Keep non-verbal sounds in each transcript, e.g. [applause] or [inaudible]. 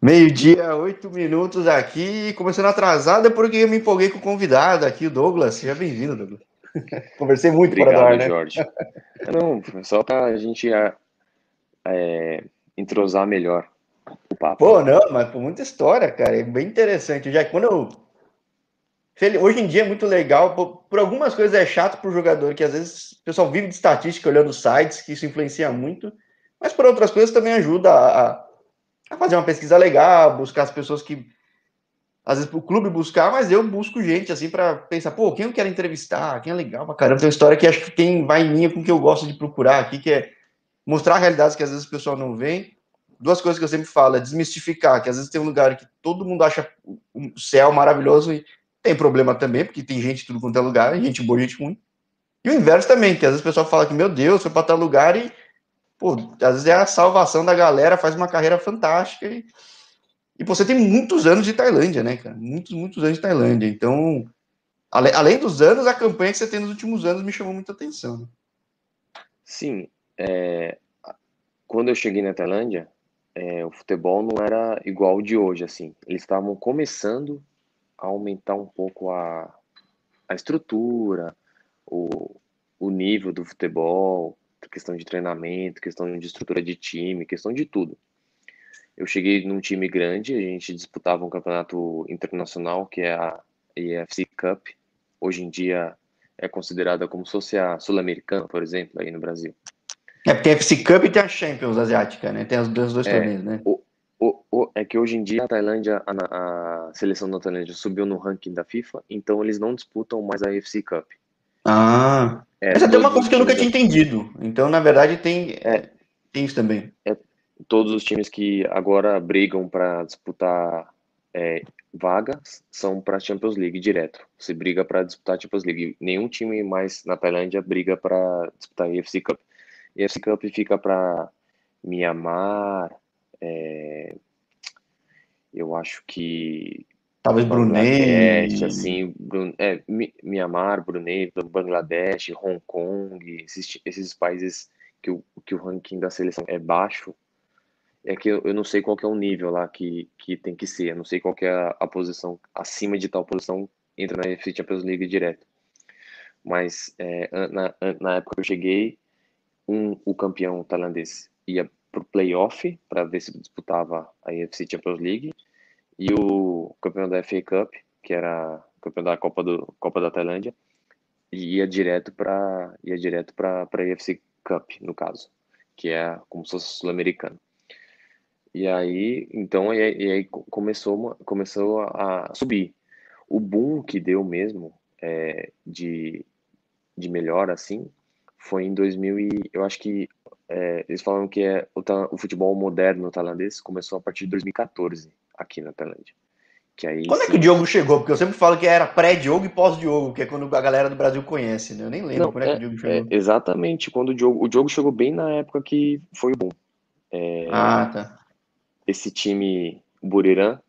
Meio-dia, oito minutos aqui, começando atrasado é porque eu me empolguei com o convidado aqui, o Douglas. Seja bem-vindo, Douglas. [laughs] Conversei muito Obrigado, para dar, né? Jorge. Não, só para a gente é, entrosar melhor o papo. Pô, não, mas por muita história, cara, é bem interessante. Já quando eu... Hoje em dia é muito legal, por, por algumas coisas é chato para o jogador, que às vezes o pessoal vive de estatística olhando sites, que isso influencia muito, mas por outras coisas também ajuda a a fazer uma pesquisa legal, buscar as pessoas que às vezes o clube buscar, mas eu busco gente assim para pensar, pô, quem eu quero entrevistar, quem é legal pra caramba, tem uma história que acho que tem vai em linha com o que eu gosto de procurar aqui, que é mostrar realidades que às vezes o pessoal não vê. Duas coisas que eu sempre falo, é desmistificar, que às vezes tem um lugar que todo mundo acha o céu maravilhoso e tem problema também, porque tem gente tudo quanto é lugar, gente boa, gente ruim. E o inverso também, que às vezes o pessoal fala que, meu Deus, foi para tal lugar e pô, às vezes é a salvação da galera, faz uma carreira fantástica e, e você tem muitos anos de Tailândia, né, cara? Muitos, muitos anos de Tailândia. Então, além, além dos anos, a campanha que você tem nos últimos anos me chamou muita atenção. Né? Sim, é, quando eu cheguei na Tailândia, é, o futebol não era igual de hoje, assim. Eles estavam começando a aumentar um pouco a, a estrutura, o, o nível do futebol, questão de treinamento, questão de estrutura de time, questão de tudo. Eu cheguei num time grande, a gente disputava um campeonato internacional, que é a EFC Cup. Hoje em dia é considerada como se fosse a Sul-Americana, por exemplo, aí no Brasil. É porque a FC Cup e tem a Champions Asiática, né? Tem os dois, dois é, torneios, né? O, o, o, é que hoje em dia a Tailândia, a, a, seleção da Tailândia subiu no ranking da FIFA, então eles não disputam mais a FC Cup. Ah, é, essa é uma coisa que eu nunca tinha entendido. Então, na verdade, tem, é, tem isso também. É, todos os times que agora brigam para disputar é, vagas são para a Champions League direto. Você briga para disputar a Champions League. Nenhum time mais na Tailândia briga para disputar EFC Cup. EFC Cup fica para Myanmar, é, eu acho que Talvez Brunei. assim, é, Myanmar, Brunei, Bangladesh, Hong Kong, esses, esses países que o, que o ranking da seleção é baixo, é que eu, eu não sei qual é o nível lá que, que tem que ser, eu não sei qual é a, a posição, acima de tal posição entra na FC Champions League direto. Mas é, na, na época que eu cheguei, um, o campeão tailandês ia pro playoff para ver se disputava a UFC Champions League e o campeão da FA Cup, que era campeão da Copa do Copa da Tailândia, ia direto para ia direto para para AFC Cup, no caso, que é como se fosse sul-americano. E aí, então, e, e aí começou começou a subir. O boom que deu mesmo é, de de melhor assim foi em 2000 e eu acho que é, eles falam que é o, o futebol moderno tailandês começou a partir de 2014 aqui na Tailândia. Que aí, quando sim... é que o Diogo chegou? Porque eu sempre falo que era pré-Diogo e pós-Diogo, que é quando a galera do Brasil conhece, né? Eu nem lembro Não, quando é, é, que o Diogo chegou. É, exatamente, quando o Diogo, o Diogo chegou bem na época que foi bom. É, ah, tá. Esse time Buriram,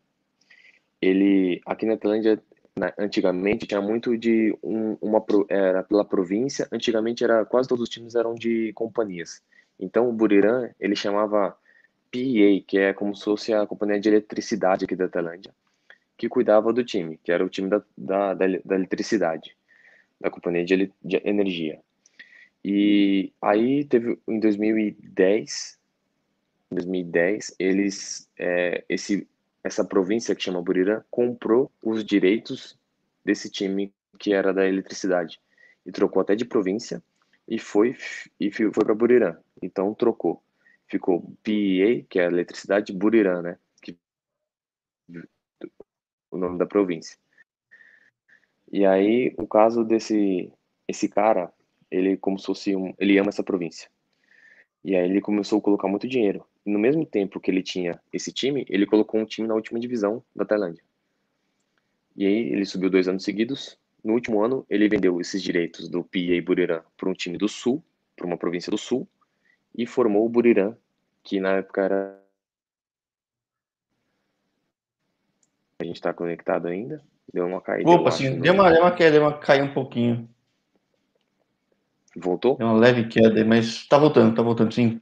ele aqui na Tailândia né, antigamente tinha muito de um, uma era pela província. Antigamente era quase todos os times eram de companhias. Então o Buriram ele chamava PEA, que é como se fosse a companhia de eletricidade aqui da Tailândia, que cuidava do time, que era o time da, da, da, da eletricidade, da companhia de, de, energia. E aí teve em 2010, 2010 eles é, esse essa província que chama Buriram comprou os direitos desse time que era da eletricidade e trocou até de província e foi e foi para Buriram. Então trocou ficou PEA, que é eletricidade, Buriram, né? Que, o nome da província. E aí, o caso desse esse cara, ele como se fosse um, ele ama essa província. E aí ele começou a colocar muito dinheiro. E no mesmo tempo que ele tinha esse time, ele colocou um time na última divisão da Tailândia. E aí ele subiu dois anos seguidos. No último ano, ele vendeu esses direitos do PA Buriram para um time do Sul, para uma província do Sul, e formou o Buriram, que na época era. A gente está conectado ainda? Deu uma caída. Opa, sim, deu uma, deu uma queda, deu uma caiu um pouquinho. Voltou? Deu uma leve queda, mas tá voltando, tá voltando, sim.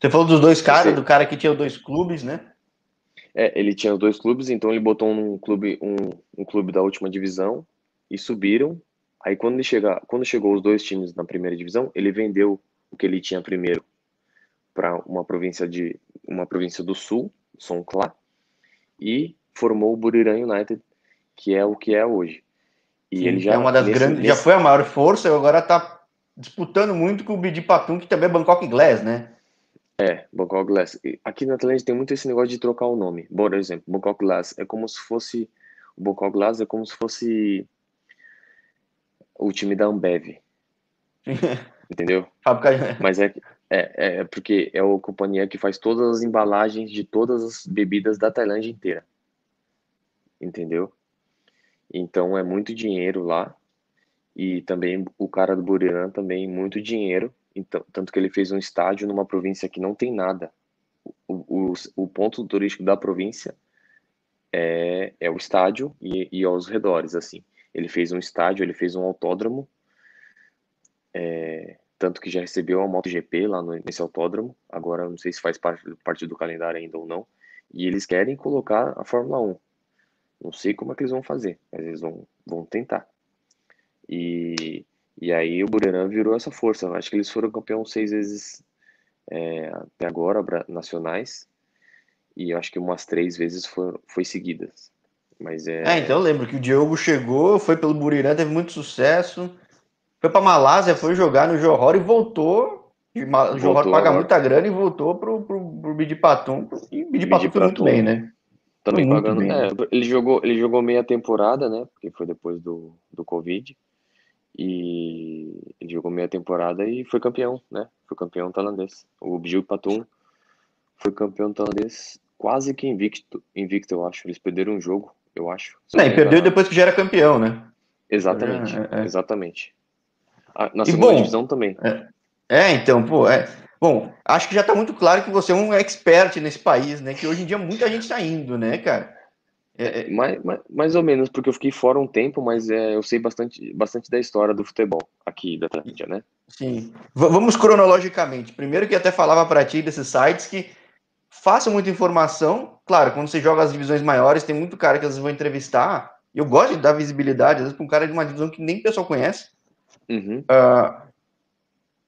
Você falou dos dois caras, Você... do cara que tinha dois clubes, né? É, ele tinha dois clubes, então ele botou um clube, um, um clube da última divisão e subiram. Aí quando ele chega, quando chegou os dois times na primeira divisão, ele vendeu o que ele tinha primeiro para uma província de uma província do sul, Songkhla, e formou o Buriram United, que é o que é hoje. E Sim, ele já é uma das nesse, grandes, nesse... já foi a maior força e agora está disputando muito com o Bidipatum, que também é Bangkok Glass, né? É, Bangkok Glass. Aqui na Atlântica tem muito esse negócio de trocar o nome. Por exemplo, Bangkok Glass é como se fosse o Bangkok Glass é como se fosse o time da Ambev. [laughs] Entendeu? Mas é, é, é porque é a companhia que faz todas as embalagens de todas as bebidas da Tailândia inteira. Entendeu? Então é muito dinheiro lá. E também o cara do Buriram também muito dinheiro. Então, tanto que ele fez um estádio numa província que não tem nada. O, o, o ponto turístico da província é, é o estádio e, e aos redores, assim. Ele fez um estádio, ele fez um autódromo, é, tanto que já recebeu a MotoGP lá no, nesse autódromo. Agora não sei se faz parte, parte do calendário ainda ou não. E eles querem colocar a Fórmula 1. Não sei como é que eles vão fazer, mas eles vão, vão tentar. E, e aí o Buriram virou essa força. Acho que eles foram campeão seis vezes é, até agora, nacionais. E acho que umas três vezes foi, foi seguidas. Mas é... é, então eu lembro que o Diogo chegou, foi pelo Buriram, teve muito sucesso. Foi para Malásia, foi jogar no Johor e voltou. O Johor paga agora. muita grana e voltou pro, pro, pro Bidipatum. E o Bidipatum foi muito bem, né? Também pagando. É, ele, jogou, ele jogou meia temporada, né? Porque foi depois do, do Covid. E ele jogou meia temporada e foi campeão, né? Foi campeão tailandês. O Bijou Patum foi campeão tailandês quase que invicto, invicto, eu acho. Eles perderam um jogo, eu acho. É, e perdeu depois que já era campeão, né? Exatamente, é, é. exatamente. Na segunda bom, divisão também. É, é, então, pô, é. Bom, acho que já está muito claro que você é um expert nesse país, né? Que hoje em dia muita gente está indo, né, cara? É, é... Mais, mais, mais, ou menos, porque eu fiquei fora um tempo, mas é, eu sei bastante, bastante da história do futebol aqui da Tailândia, né? Sim. V vamos cronologicamente. Primeiro que até falava para ti desses sites que façam muita informação. Claro, quando você joga as divisões maiores, tem muito cara que às vezes vão entrevistar. Eu gosto de dar visibilidade, às vezes, para um cara de uma divisão que nem o pessoal conhece. Uhum. Uh,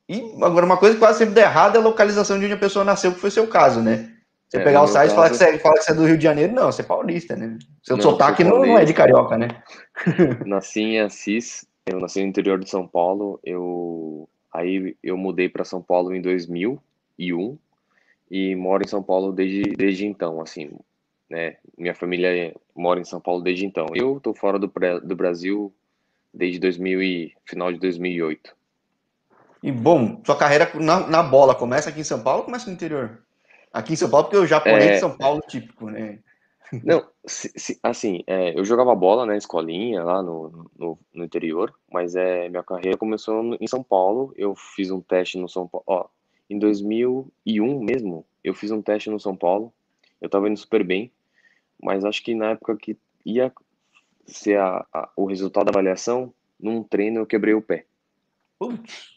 e agora, uma coisa que quase sempre dá errado é a localização de onde a pessoa nasceu, que foi seu caso, né? Você é, pegar o site e falar, que você, fala que você é do Rio de Janeiro, não, você é paulista, né? Seu não, sotaque não, não é de carioca, né? [laughs] Nasci em Assis, eu nasci no interior de São Paulo, eu aí eu mudei para São Paulo em 2001 e moro em São Paulo desde, desde então, assim, né? Minha família mora em São Paulo desde então. Eu tô fora do, do Brasil desde 2000 e, final de 2008. E bom, sua carreira na, na bola começa aqui em São Paulo ou começa no interior? Aqui em São Paulo, porque o japonês é... de São Paulo típico, né? Não, se, se, assim, é, eu jogava bola na escolinha lá no, no, no, interior, mas é, minha carreira começou em São Paulo. Eu fiz um teste no São Paulo, ó, em 2001 mesmo, eu fiz um teste no São Paulo. Eu tava indo super bem, mas acho que na época que ia ser a, a, o resultado da avaliação, num treino eu quebrei o pé. Putz.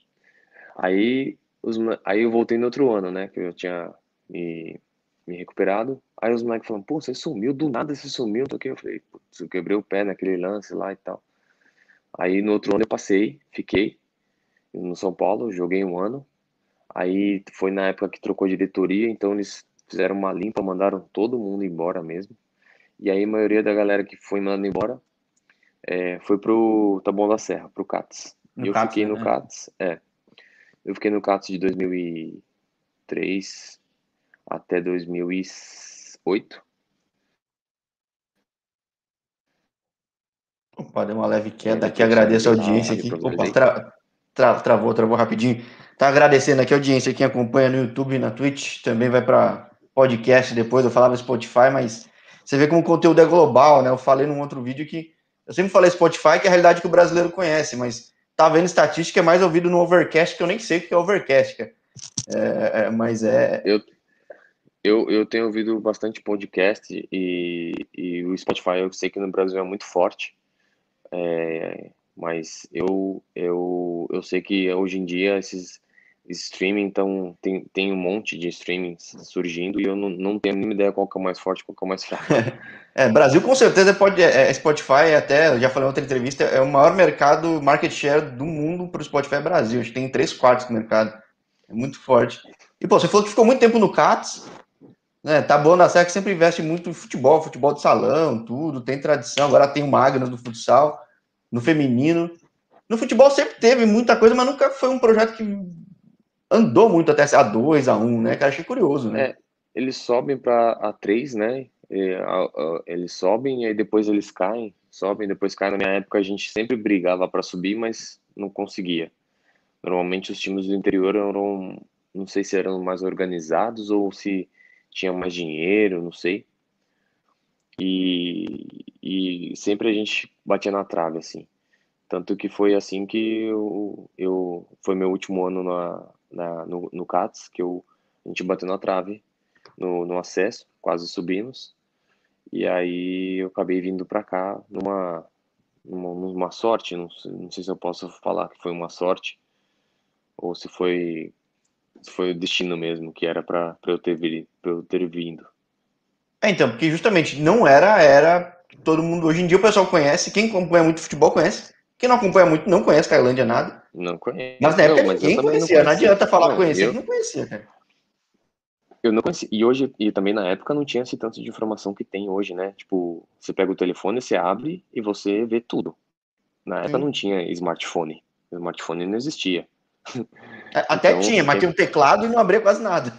Aí, os, aí eu voltei no outro ano, né? Que eu tinha me, me recuperado. Aí os moleques falaram, pô, você sumiu, do nada você sumiu. Eu falei, putz, eu quebrei o pé naquele lance lá e tal. Aí no outro ano eu passei, fiquei no São Paulo, joguei um ano. Aí foi na época que trocou diretoria, então eles fizeram uma limpa, mandaram todo mundo embora mesmo. E aí a maioria da galera que foi mandada embora é, foi pro Taboão da Serra, pro CATS. No eu CATS, fiquei né? no CATS, é. Eu fiquei no CATS de 2003 até 2008. Opa, deu uma leve queda aqui, agradeço a audiência aqui. Opa, tra, tra, travou, travou rapidinho. Tá agradecendo aqui a audiência, quem acompanha no YouTube e na Twitch, também vai para podcast depois, eu falava Spotify, mas você vê como o conteúdo é global, né? Eu falei num outro vídeo que eu sempre falei Spotify, que é a realidade que o brasileiro conhece, mas tá vendo estatística, é mais ouvido no Overcast, que eu nem sei o que é Overcast. É, é, mas é. Eu, eu, eu tenho ouvido bastante podcast e, e o Spotify eu sei que no Brasil é muito forte. É, mas eu, eu, eu sei que hoje em dia esses, streaming, então tem, tem um monte de streaming surgindo e eu não, não tenho nenhuma ideia qual que é o mais forte, qual que é o mais fraco. [laughs] é, Brasil com certeza pode, é, é Spotify até, já falei em outra entrevista, é o maior mercado, market share do mundo para o Spotify é Brasil, acho que tem três quartos do mercado, é muito forte. E pô, você falou que ficou muito tempo no CATS, né, tá bom na que sempre investe muito em futebol, futebol de salão, tudo, tem tradição, agora tem o Magnus no futsal, no feminino, no futebol sempre teve muita coisa, mas nunca foi um projeto que andou muito até a 2, a 1, né? Cara, achei curioso, né? É, eles sobem para a 3, né? E, a, a, eles sobem e aí depois eles caem, sobem, depois caem. Na minha época a gente sempre brigava para subir, mas não conseguia. Normalmente os times do interior eram, não sei se eram mais organizados ou se tinham mais dinheiro, não sei. E, e sempre a gente batia na trave, assim. Tanto que foi assim que eu, eu foi meu último ano na, na, no, no CATS, que eu, a gente bateu na trave no, no acesso, quase subimos. E aí eu acabei vindo para cá numa, numa, numa sorte, não, não, sei se eu posso falar que foi uma sorte, ou se foi, se foi o destino mesmo, que era para eu, ter eu ter vindo. É, então, porque justamente não era, era todo mundo, hoje em dia o pessoal conhece, quem acompanha muito futebol conhece, quem não acompanha muito não conhece Tailândia nada. Não conhece. Mas na época não, mas ninguém conhecia. Não, conhecia. não adianta falar não, conhecer, eu... não conhecia, cara. Eu não conhecia. E hoje, e também na época não tinha esse tanto de informação que tem hoje, né? Tipo, você pega o telefone, você abre e você vê tudo. Na época não tinha smartphone. O smartphone não existia. Até então, tinha, mas tinha um teclado e não abria quase nada.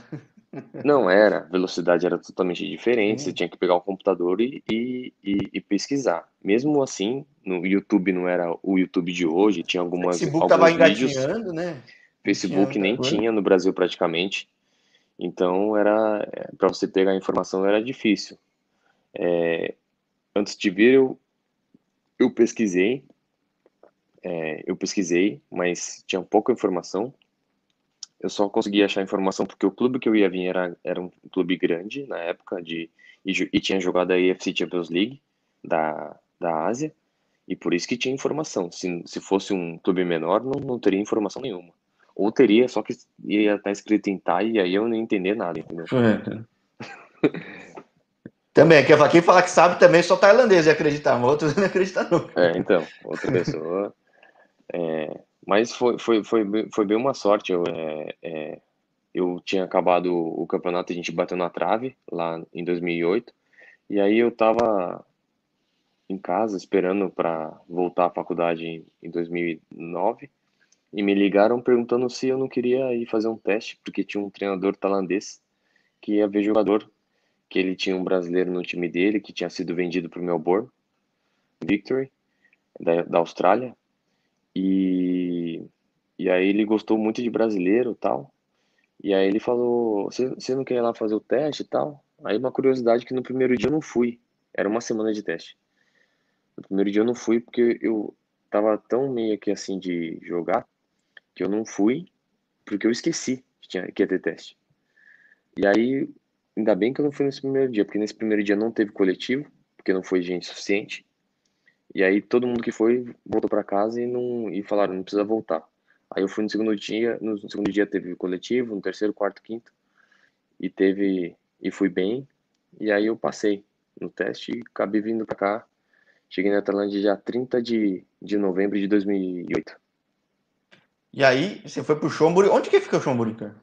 Não era, a velocidade era totalmente diferente, você tinha que pegar o computador e, e, e, pesquisar. Mesmo assim, no YouTube não era o YouTube de hoje, tinha algumas. Facebook estava engatinhando, né? Facebook nem tinha no Brasil praticamente. Então era é, para você pegar a informação era difícil. É, antes de vir eu, eu pesquisei, é, eu pesquisei, mas tinha pouca informação eu só consegui achar informação porque o clube que eu ia vir era, era um clube grande na época de e, e tinha jogado a AFC Champions League da, da Ásia e por isso que tinha informação. Se, se fosse um clube menor, não, não teria informação nenhuma. Ou teria, só que ia estar escrito em Thai e aí eu não ia entender nada, entendeu? É. [laughs] também, quem falar que sabe também só tailandês ia acreditar, mas outros [laughs] não acreditam nunca. É, então, outra pessoa. É, mas foi, foi, foi, foi bem uma sorte. Eu, é, é, eu tinha acabado o campeonato, a gente bateu na trave lá em 2008. E aí eu tava em casa esperando para voltar à faculdade em, em 2009 e me ligaram perguntando se eu não queria ir fazer um teste, porque tinha um treinador tailandês que ia ver jogador, que ele tinha um brasileiro no time dele que tinha sido vendido para o Melbourne Victory da, da Austrália e, e aí ele gostou muito de brasileiro tal. E aí ele falou, você não quer ir lá fazer o teste e tal? Aí uma curiosidade que no primeiro dia eu não fui. Era uma semana de teste. No primeiro dia eu não fui porque eu tava tão meio que assim de jogar que eu não fui porque eu esqueci que, tinha, que ia ter teste. E aí, ainda bem que eu não fui nesse primeiro dia, porque nesse primeiro dia não teve coletivo, porque não foi gente suficiente. E aí todo mundo que foi voltou para casa e não e falaram não precisa voltar. Aí eu fui no segundo dia, no segundo dia teve coletivo, no terceiro, quarto, quinto e teve e fui bem. E aí eu passei no teste e acabei vindo para cá. Cheguei na Tailândia dia 30 de, de novembro de 2008. E aí você foi pro Chonburi. Onde que fica o Chonburi, cara?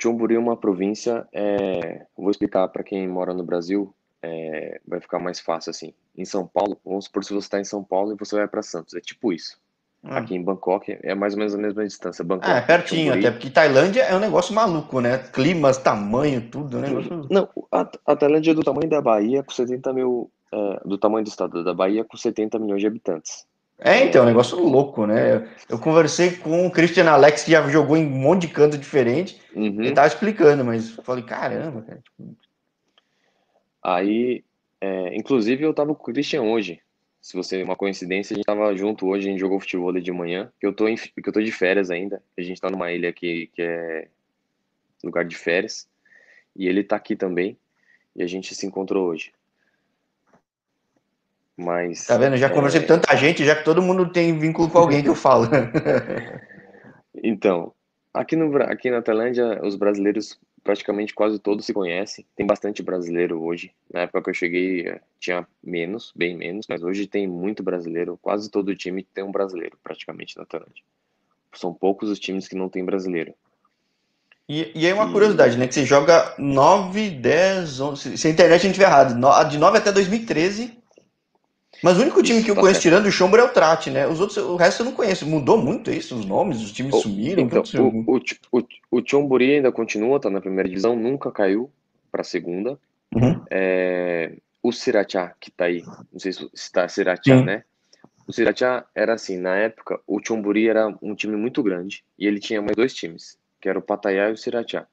Chonburi é uma província, é... vou explicar para quem mora no Brasil, é, vai ficar mais fácil assim. Em São Paulo, vamos supor se você está em São Paulo e você vai para Santos, é tipo isso. Hum. Aqui em Bangkok é mais ou menos a mesma distância. Bangkok, ah, é pertinho, até porque Tailândia é um negócio maluco, né? Climas, tamanho, tudo, né? Não, a, a Tailândia é do tamanho da Bahia, com 70 mil. É, do tamanho do estado da Bahia, com 70 milhões de habitantes. É, então, é um negócio louco, né? Eu conversei com o Christian Alex, que já jogou em um monte de canto diferente, uhum. ele tava explicando, mas falei, caramba, cara. Tipo, Aí, é, inclusive, eu tava com o Christian hoje. Se você uma coincidência, a gente tava junto hoje, a gente jogou futebol de manhã, que eu tô em, que eu tô de férias ainda. A gente tá numa ilha aqui que é lugar de férias. E ele tá aqui também. E a gente se encontrou hoje. Mas. Tá vendo? Já conversei é... com tanta gente, já que todo mundo tem vínculo com alguém que eu falo. [laughs] então, aqui, no, aqui na Tailândia, os brasileiros praticamente quase todos se conhecem. Tem bastante brasileiro hoje. Na época que eu cheguei, eh, tinha menos, bem menos, mas hoje tem muito brasileiro. Quase todo time tem um brasileiro, praticamente, na Tailândia. São poucos os times que não tem brasileiro. E, e aí uma e... curiosidade, né? Que você joga 9, 10, 11... Se a internet a gente tiver errado, de 9 até 2013. Mas o único time isso, que eu tá conheço certo. tirando o Chombro é o Trate, né? Os outros, o resto eu não conheço. Mudou muito isso, os nomes, os times sumiram. Então, o, o, o, o Chomburi ainda continua, tá na primeira divisão, nunca caiu para a segunda. Uhum. É, o Sirachá, que tá aí, não sei se está Sirachá, né? O Sirachá era assim, na época, o Chomburi era um time muito grande e ele tinha mais dois times que era o Patayá e o Sirachá,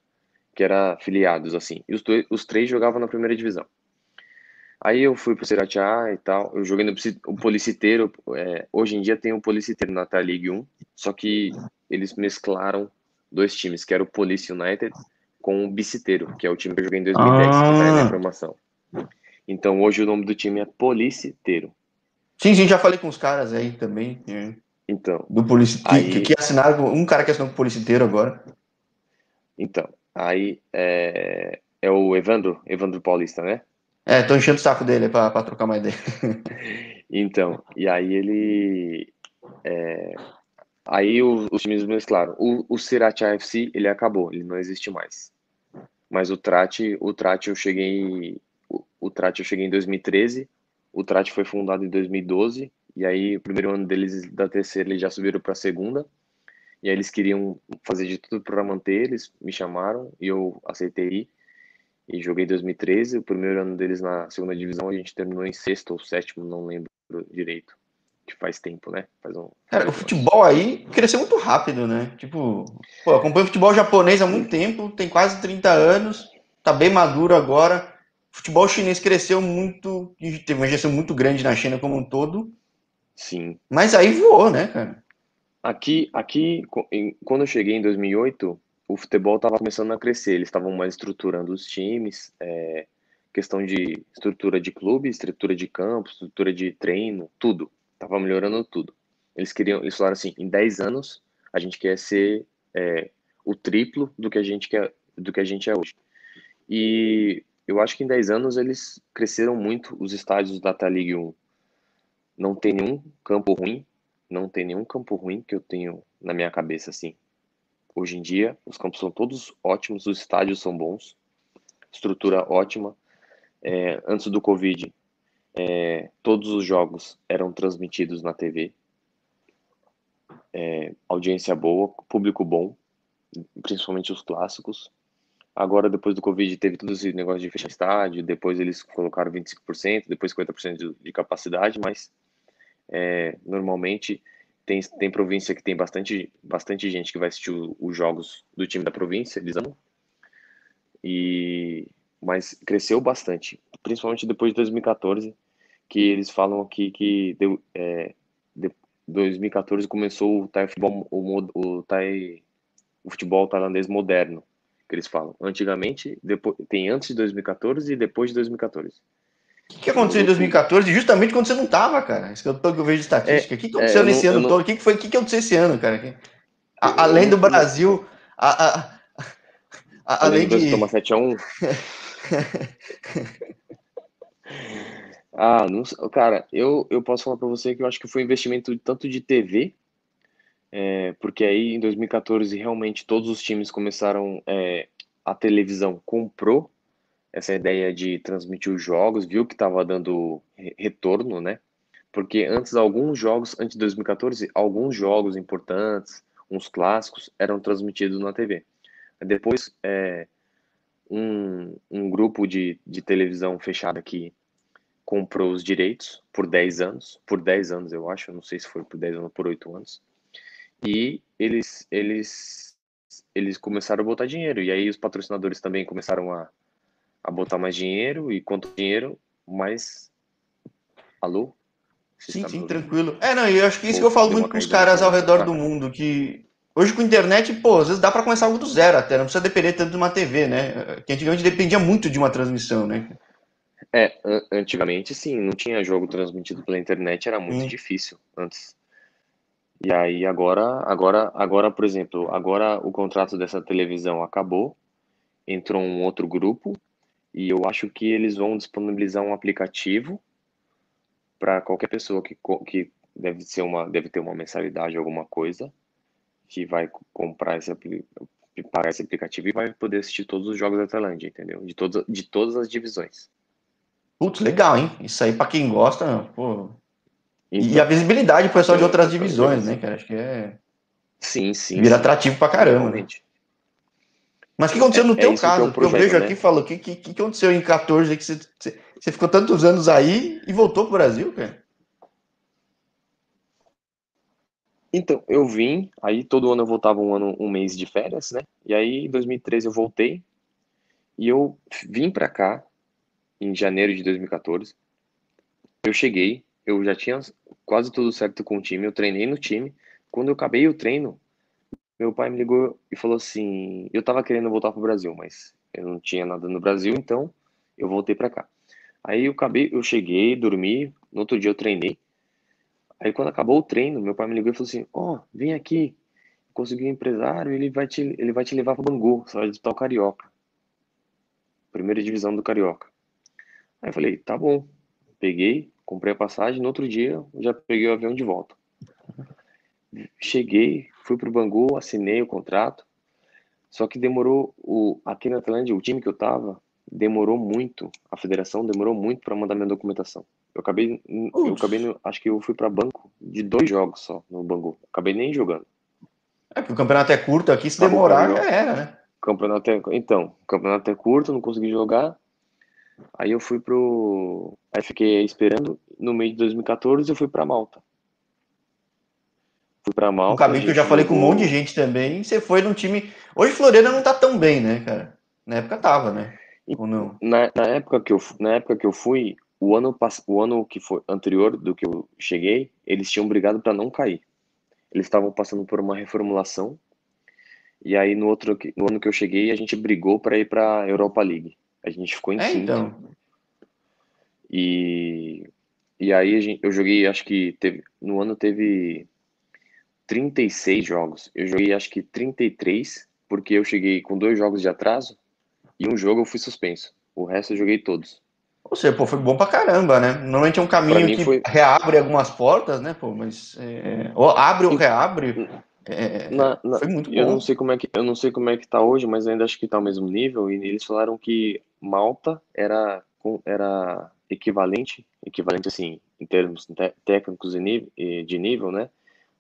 que eram filiados, assim. E os, dois, os três jogavam na primeira divisão. Aí eu fui pro Sirachá e tal, eu joguei no o Policiteiro, é, hoje em dia tem o Policiteiro na Tata League 1, só que eles mesclaram dois times, que era o Police United com o Biciteiro, que é o time que eu joguei em 2010, ah. que tá na ah. formação. Então hoje o nome do time é Policiteiro. Sim, sim, já falei com os caras aí também. É. Então. Do Policiteiro, que, que assinaram, um cara que assinou com o Policiteiro agora. Então, aí é, é o Evandro, Evandro Paulista, né? É, tô enchendo o saco dele pra, pra trocar mais ideia. [laughs] então, e aí ele. É, aí os, os times mesclaram. O, o Sriracha FC, ele acabou, ele não existe mais. Mas o Trate, o Trate eu cheguei. O, o Trate eu cheguei em 2013, o Trate foi fundado em 2012, e aí o primeiro ano deles da terceira eles já subiram para a segunda. E aí eles queriam fazer de tudo para manter, eles me chamaram e eu aceitei e joguei 2013. O primeiro ano deles na segunda divisão a gente terminou em sexto ou sétimo, não lembro direito. Que faz tempo, né? Faz um. Cara, o futebol aí cresceu muito rápido, né? Tipo, pô, acompanho futebol japonês há muito tempo, tem quase 30 anos, tá bem maduro agora. O futebol chinês cresceu muito, teve uma gestão muito grande na China como um todo. Sim. Mas aí voou, né, cara? Aqui, aqui, quando eu cheguei em 2008, o futebol estava começando a crescer. Eles estavam mais estruturando os times, é, questão de estrutura de clube, estrutura de campo, estrutura de treino, tudo. Tava melhorando tudo. Eles queriam, eles falaram assim, em 10 anos a gente quer ser é, o triplo do que a gente quer, do que a gente é hoje. E eu acho que em 10 anos eles cresceram muito os estádios da Data League 1. Não tem nenhum campo ruim, não tem nenhum campo ruim que eu tenho na minha cabeça assim. Hoje em dia, os campos são todos ótimos, os estádios são bons, estrutura ótima. É, antes do Covid, é, todos os jogos eram transmitidos na TV. É, audiência boa, público bom, principalmente os clássicos. Agora, depois do Covid, teve todo esse negócio de fechar estádio, depois eles colocaram 25%, depois 50% de, de capacidade, mas é, normalmente tem, tem província que tem bastante, bastante gente que vai assistir os jogos do time da província, eles amam. E, mas cresceu bastante, principalmente depois de 2014, que eles falam aqui que deu, é, de, 2014 começou o thai futebol, o, o, thai, o futebol tailandês moderno, que eles falam. Antigamente, depois, tem antes de 2014 e depois de 2014. O que aconteceu em 2014? Justamente quando você não tava, cara. Isso que eu, que eu vejo de estatística. É, o que aconteceu é, nesse não, ano todo? O que, foi, o que aconteceu esse ano, cara? A, além do Brasil, a, a, além de. Toma 7x1. ah, não, cara, eu, eu posso falar para você que eu acho que foi um investimento tanto de TV, é, porque aí em 2014 realmente todos os times começaram, é, a televisão comprou essa ideia de transmitir os jogos, viu que estava dando retorno, né? Porque antes, alguns jogos, antes de 2014, alguns jogos importantes, uns clássicos, eram transmitidos na TV. Depois, é, um, um grupo de, de televisão fechada aqui comprou os direitos por 10 anos, por 10 anos eu acho, não sei se foi por 10 anos ou por 8 anos, e eles, eles, eles começaram a botar dinheiro, e aí os patrocinadores também começaram a, a botar mais dinheiro e quanto dinheiro, mais. Alô? Você sim, sim, tranquilo. É, não, eu acho que isso Pô, que eu falo muito com os caras ao redor do mundo, que hoje com internet, pô, às vezes dá para começar algo do zero até, não precisa depender tanto de uma TV, né? Que antigamente dependia muito de uma transmissão, né? É, antigamente sim, não tinha jogo transmitido pela internet, era muito hum. difícil antes. E aí agora, agora, agora, por exemplo, agora o contrato dessa televisão acabou, entrou um outro grupo e eu acho que eles vão disponibilizar um aplicativo para qualquer pessoa que, que deve ser uma deve ter uma mensalidade alguma coisa que vai comprar esse pagar esse aplicativo e vai poder assistir todos os jogos da Tailândia, entendeu? De todas de todas as divisões. Putz, legal, hein? Isso aí para quem gosta, pô. Então, e a visibilidade pro pessoal de outras divisões, né, cara? Acho que é Sim, sim. Vira sim. atrativo pra caramba. Realmente. Mas o que aconteceu no é, teu é caso? É projeto, eu vejo né? aqui falou, o que, que, que aconteceu em 14 que você, você ficou tantos anos aí e voltou pro Brasil, cara? Então, eu vim, aí todo ano eu voltava um ano, um mês de férias, né? E aí, em 2013 eu voltei e eu vim para cá em janeiro de 2014. Eu cheguei, eu já tinha quase tudo certo com o time, eu treinei no time. Quando eu acabei o treino, meu pai me ligou e falou assim: eu tava querendo voltar pro Brasil, mas eu não tinha nada no Brasil, então eu voltei para cá. Aí eu acabei, eu cheguei, dormi, no outro dia eu treinei. Aí quando acabou o treino, meu pai me ligou e falou assim: "Ó, oh, vem aqui. Consegui um empresário, ele vai te ele vai te levar para Bangu, você vai disputar o Carioca. Primeira divisão do Carioca". Aí eu falei: "Tá bom". Peguei, comprei a passagem, no outro dia já peguei o avião de volta. Cheguei, fui pro Bangu, assinei o contrato. Só que demorou o aqui na Tailândia, o time que eu tava, demorou muito, a federação demorou muito para mandar minha documentação. Eu acabei, eu acabei, no, acho que eu fui para banco de dois jogos só no Bangu. Acabei nem jogando. É que o campeonato é curto aqui, se demorar já era, né? Campeonato é, então, o campeonato é curto, não consegui jogar. Aí eu fui pro, aí fiquei esperando. No meio de 2014 eu fui para Malta. Para Malta. Um caminho que eu já falei jogou... com um monte de gente também. Você foi num time. Hoje Florena não tá tão bem, né, cara? Na época tava, né? Ou não? Na, na, época que eu, na época que eu fui, o ano, o ano que foi anterior do que eu cheguei, eles tinham brigado para não cair. Eles estavam passando por uma reformulação. E aí no outro no ano que eu cheguei, a gente brigou para ir para Europa League. A gente ficou em é, quinto. Então. E e aí eu joguei, acho que teve no ano teve 36 jogos. Eu joguei acho que 33, porque eu cheguei com dois jogos de atraso e um jogo eu fui suspenso. O resto eu joguei todos. Ou seja, pô, foi bom pra caramba, né? Normalmente é um caminho que foi... reabre algumas portas, né, pô, mas é... ou abre ou reabre. É... Na, na... Foi muito bom. Eu não sei como é que eu não sei como é que tá hoje, mas ainda acho que tá ao mesmo nível. E eles falaram que Malta era era equivalente, equivalente assim, em termos técnicos de nível, né,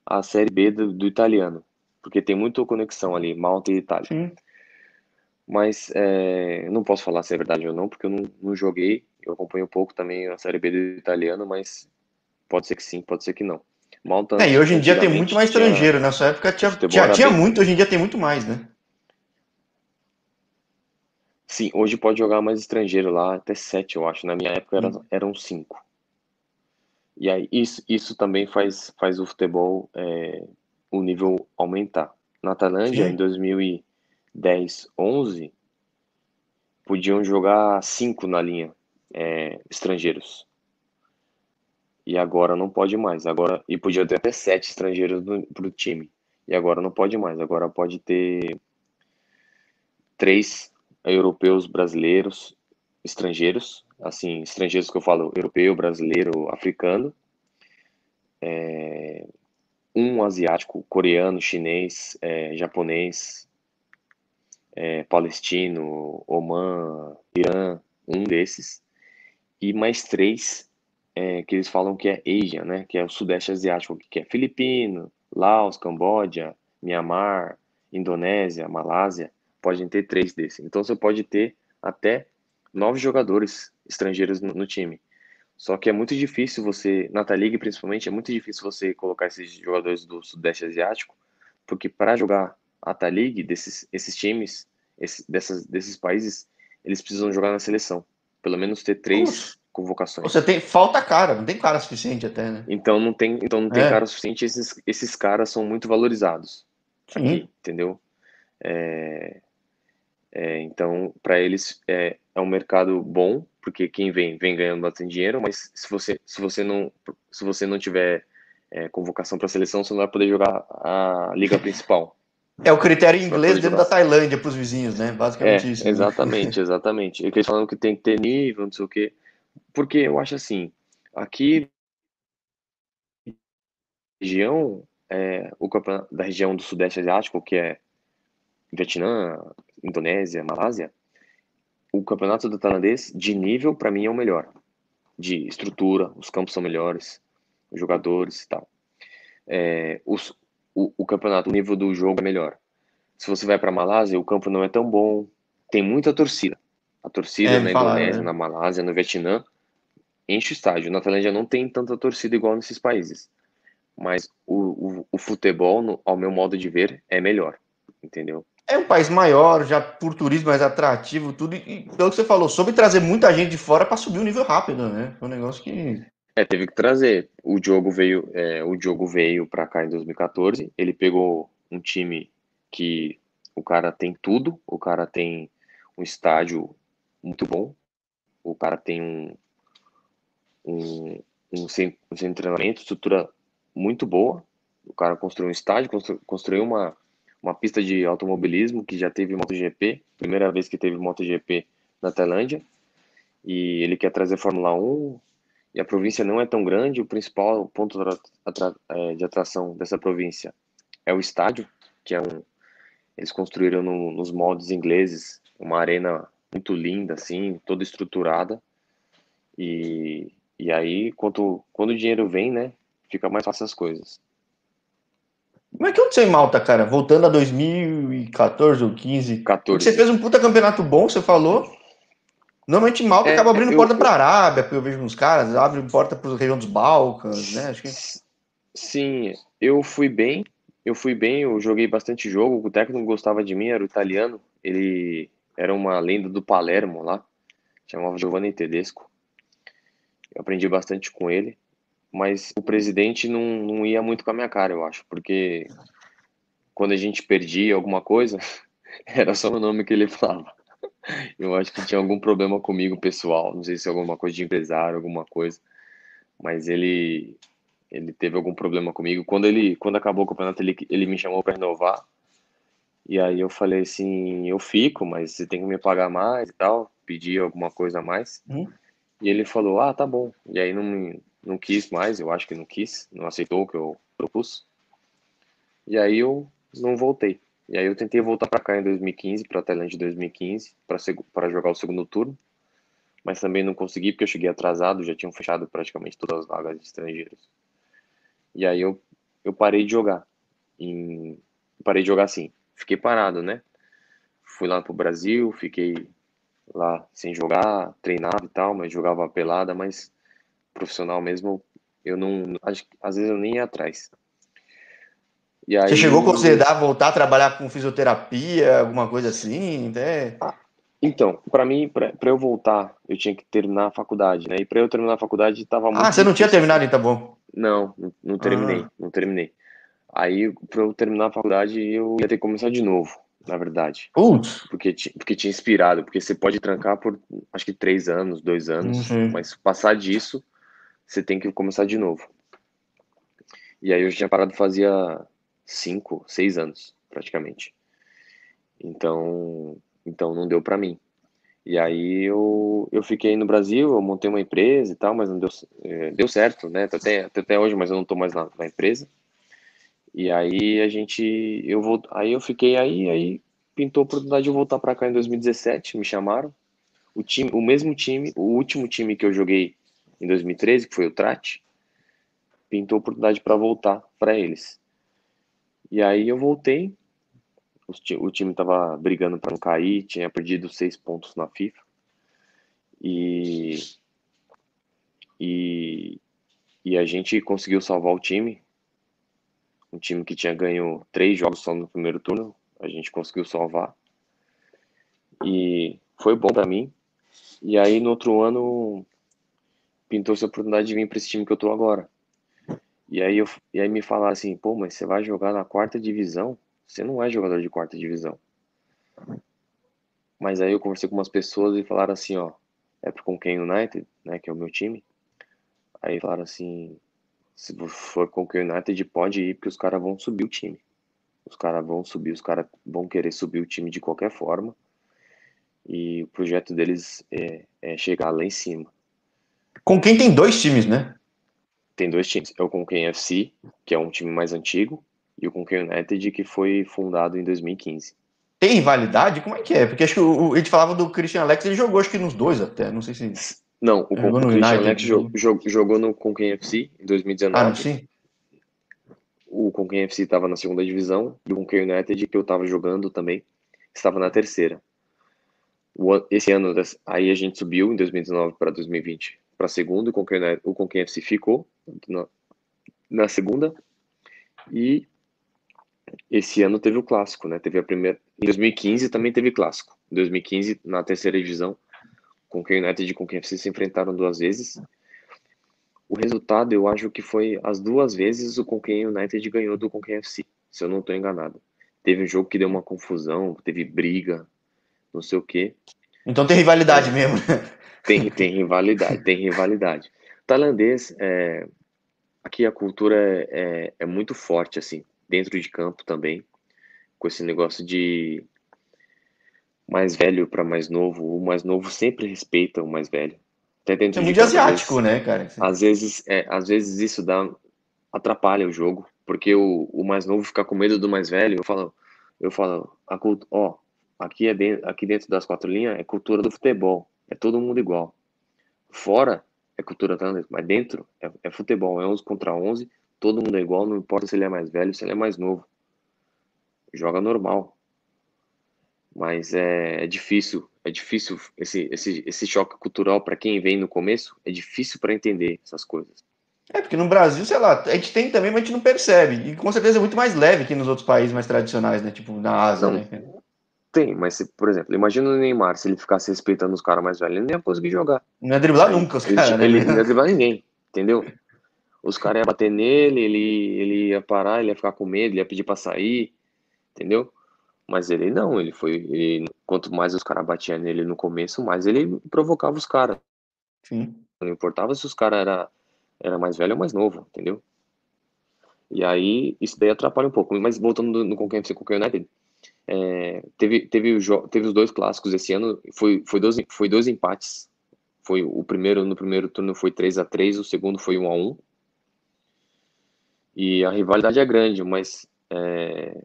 à série B do, do italiano, porque tem muita conexão ali, Malta e Itália. Sim. Mas é, não posso falar se é verdade ou não, porque eu não, não joguei. Eu acompanho um pouco também a Série B do italiano, mas pode ser que sim, pode ser que não. Malta, é, e hoje em dia tem muito mais estrangeiro. Tinha, Nessa época tinha, tinha, tinha muito, hoje em dia tem muito mais, né? Sim, hoje pode jogar mais estrangeiro lá, até sete, eu acho. Na minha época era, hum. eram cinco. E aí isso, isso também faz, faz o futebol, é, o nível aumentar. Na Tailândia, Sim. em 2000 e 10, 11, podiam jogar cinco na linha, é, estrangeiros. E agora não pode mais. Agora e podia ter até sete estrangeiros para o time. E agora não pode mais. Agora pode ter três europeus, brasileiros, estrangeiros. Assim, estrangeiros que eu falo europeu, brasileiro, africano. É, um asiático, coreano, chinês, é, japonês, é, palestino, Oman, Irã, um desses, e mais três é, que eles falam que é Asia, né, que é o Sudeste Asiático, que é Filipino, Laos, Camboja, Myanmar, Indonésia, Malásia, podem ter três desses. Então você pode ter até nove jogadores estrangeiros no, no time. Só que é muito difícil você, na League principalmente, é muito difícil você colocar esses jogadores do Sudeste Asiático, porque para jogar a T-League desses esses times, esse, dessas, desses países, eles precisam jogar na seleção. Pelo menos ter três convocações. Você tem falta cara, não tem cara suficiente até, né? Então não tem, então não tem é. cara suficiente. Esses, esses caras são muito valorizados Sim. aqui, entendeu? É, é, então para eles é, é um mercado bom porque quem vem vem ganhando bastante dinheiro, mas se você se você não se você não tiver é, convocação para a seleção, você não vai poder jogar a liga principal. É o critério inglês dentro da Tailândia para os vizinhos, né? Basicamente é, isso. Exatamente, né? exatamente. [laughs] E que eles falam que tem que ter nível, não sei o quê. Porque eu acho assim, aqui região, é, o campeonato da região do Sudeste Asiático, que é Vietnã, Indonésia, Malásia, o campeonato do tailandês de nível para mim é o melhor. De estrutura, os campos são melhores, os jogadores e tal. É, os, o, o campeonato, o nível do jogo é melhor. Se você vai para Malásia, o campo não é tão bom, tem muita torcida. A torcida é, na Indonésia, né? na Malásia, no Vietnã, enche o estádio. Na Tailândia não tem tanta torcida igual nesses países. Mas o, o, o futebol, no, ao meu modo de ver, é melhor. Entendeu? É um país maior, já por turismo mais atrativo, tudo. E pelo que você falou, soube trazer muita gente de fora para subir o nível rápido, né? Foi um negócio que é, teve que trazer. O Diogo veio, é, o Diogo veio para cá em 2014. Ele pegou um time que o cara tem tudo, o cara tem um estádio muito bom, o cara tem um um, um, centro, de treinamento, estrutura muito boa. O cara construiu um estádio, constru, construiu uma, uma pista de automobilismo que já teve MotoGP, primeira vez que teve MotoGP na Tailândia. E ele quer trazer Fórmula 1, e a província não é tão grande, o principal ponto é, de atração dessa província é o estádio, que é um. Eles construíram no, nos moldes ingleses uma arena muito linda, assim, toda estruturada. E, e aí, quando, quando o dinheiro vem, né, fica mais fácil as coisas. Como é que aconteceu em Malta, cara? Voltando a 2014 ou 15. 14. Você fez um puta campeonato bom, você falou. Normalmente Malta é, acaba abrindo eu, porta para a Arábia, eu vejo uns caras, abre porta para a região dos Balcãs, né? Que... Sim, eu fui bem, eu fui bem, eu joguei bastante jogo, o técnico gostava de mim, era o italiano, ele era uma lenda do Palermo lá, chamava Giovanni Tedesco. Eu aprendi bastante com ele, mas o presidente não, não ia muito com a minha cara, eu acho, porque quando a gente perdia alguma coisa, [laughs] era só o nome que ele falava. Eu acho que tinha algum problema comigo pessoal, não sei se é alguma coisa de empresário, alguma coisa, mas ele ele teve algum problema comigo. Quando ele quando acabou o campeonato, ele, ele me chamou para renovar. E aí eu falei assim, eu fico, mas você tem que me pagar mais e tal, pedir alguma coisa a mais. Hum? E ele falou: "Ah, tá bom". E aí não não quis mais, eu acho que não quis, não aceitou o que eu propus. E aí eu não voltei. E aí eu tentei voltar para cá em 2015, para Tailândia em 2015, para jogar o segundo turno, mas também não consegui porque eu cheguei atrasado, já tinham fechado praticamente todas as vagas de estrangeiros. E aí eu, eu parei de jogar. Em, parei de jogar assim, fiquei parado, né? Fui lá pro Brasil, fiquei lá sem jogar, treinava e tal, mas jogava pelada, mas profissional mesmo, eu não, às vezes eu nem ia atrás. E aí, Você chegou a considerar voltar a trabalhar com fisioterapia, alguma coisa assim? Até... Então, para mim, para eu voltar, eu tinha que terminar a faculdade, né? E para eu terminar a faculdade estava muito. Ah, você não tinha terminado então bom? Não, não, não terminei, ah. não terminei. Aí, para eu terminar a faculdade, eu ia ter que começar de novo, na verdade. Putz. Porque, porque tinha inspirado, porque você pode trancar por acho que três anos, dois anos, uhum. mas passar disso, você tem que começar de novo. E aí eu tinha parado fazia cinco, seis anos, praticamente. Então, então não deu para mim. E aí eu, eu fiquei no Brasil, eu montei uma empresa e tal, mas não deu, é, deu certo, né? Até, até hoje, mas eu não tô mais na, na empresa. E aí a gente, eu vou, aí eu fiquei aí, aí pintou a oportunidade de eu voltar para cá em 2017, me chamaram. O time, o mesmo time, o último time que eu joguei em 2013, que foi o Trat, pintou a oportunidade para voltar para eles. E aí eu voltei, o time estava brigando para não cair, tinha perdido seis pontos na FIFA. E, e, e a gente conseguiu salvar o time. Um time que tinha ganho três jogos só no primeiro turno, a gente conseguiu salvar. E foi bom para mim. E aí no outro ano pintou-se a oportunidade de vir para esse time que eu tô agora. E aí, eu, e aí me falaram assim, pô, mas você vai jogar na quarta divisão? Você não é jogador de quarta divisão. Mas aí eu conversei com umas pessoas e falaram assim, ó, é pro Conquem United, né, que é o meu time. Aí falaram assim, Se for com o United, pode ir, porque os caras vão subir o time. Os caras vão subir, os caras vão querer subir o time de qualquer forma. E o projeto deles é, é chegar lá em cima. Com quem tem dois times, né? Tem dois times. É o Conquem FC, que é um time mais antigo, e o Conquem United, que foi fundado em 2015. Tem rivalidade? Como é que é? Porque acho que o, a gente falava do Christian Alex, ele jogou acho que nos dois até, não sei se... Não, o, o Christian United, Alex jogou, jogou no Conquem FC em 2019. Ah, sim? O Conquem FC estava na segunda divisão, e o Conquem United, que eu estava jogando também, estava na terceira. Esse ano, aí a gente subiu em 2019 para 2020 para a segunda, o Conquem FC ficou na, na segunda, e esse ano teve o clássico, né? Teve a primeira. Em 2015 também teve clássico. Em 2015, na terceira divisão, com o United e com o FC se enfrentaram duas vezes. O resultado, eu acho que foi as duas vezes o Conquem United ganhou do Conquem FC, se eu não estou enganado. Teve um jogo que deu uma confusão, teve briga, não sei o quê. Então tem rivalidade mesmo. Tem, tem rivalidade, tem rivalidade. Tailandês, é, aqui a cultura é, é, muito forte, assim dentro de campo também, com esse negócio de mais velho para mais novo. O mais novo sempre respeita o mais velho. Até dentro é muito asiático, vezes, né, cara? Às vezes, é, às vezes isso dá atrapalha o jogo, porque o, o mais novo fica com medo do mais velho. Eu falo, eu falo, a cult... ó, aqui é dentro, aqui dentro das quatro linhas é cultura do futebol, é todo mundo igual. Fora é cultura tailandesa, mas dentro é, é futebol, é 11 contra 11 todo mundo é igual, não importa se ele é mais velho, se ele é mais novo. Joga normal. Mas é, é difícil, é difícil esse, esse, esse choque cultural para quem vem no começo, é difícil para entender essas coisas. É, porque no Brasil, sei lá, a gente tem também, mas a gente não percebe. E com certeza é muito mais leve que nos outros países mais tradicionais, né? Tipo na Ásia, não, né? Tem, mas se, por exemplo, imagina o Neymar, se ele ficasse respeitando os caras mais velhos, ele não ia conseguir jogar. Não ia driblar nunca os caras, né? Ele não ia driblar ninguém, [laughs] entendeu? os caras iam bater nele, ele, ele ia parar, ele ia ficar com medo, ele ia pedir pra sair, entendeu? Mas ele não, ele foi. Ele, quanto mais os caras batiam nele no começo, mais ele provocava os caras. Não importava se os caras era, era mais velho ou mais novo, entendeu? E aí, isso daí atrapalha um pouco. Mas voltando no Conquer com o United, é, teve, teve, o, teve os dois clássicos esse ano, foi, foi, dois, foi dois empates. Foi o primeiro, no primeiro turno foi 3 a 3 o segundo foi 1 a 1 e a rivalidade é grande, mas é,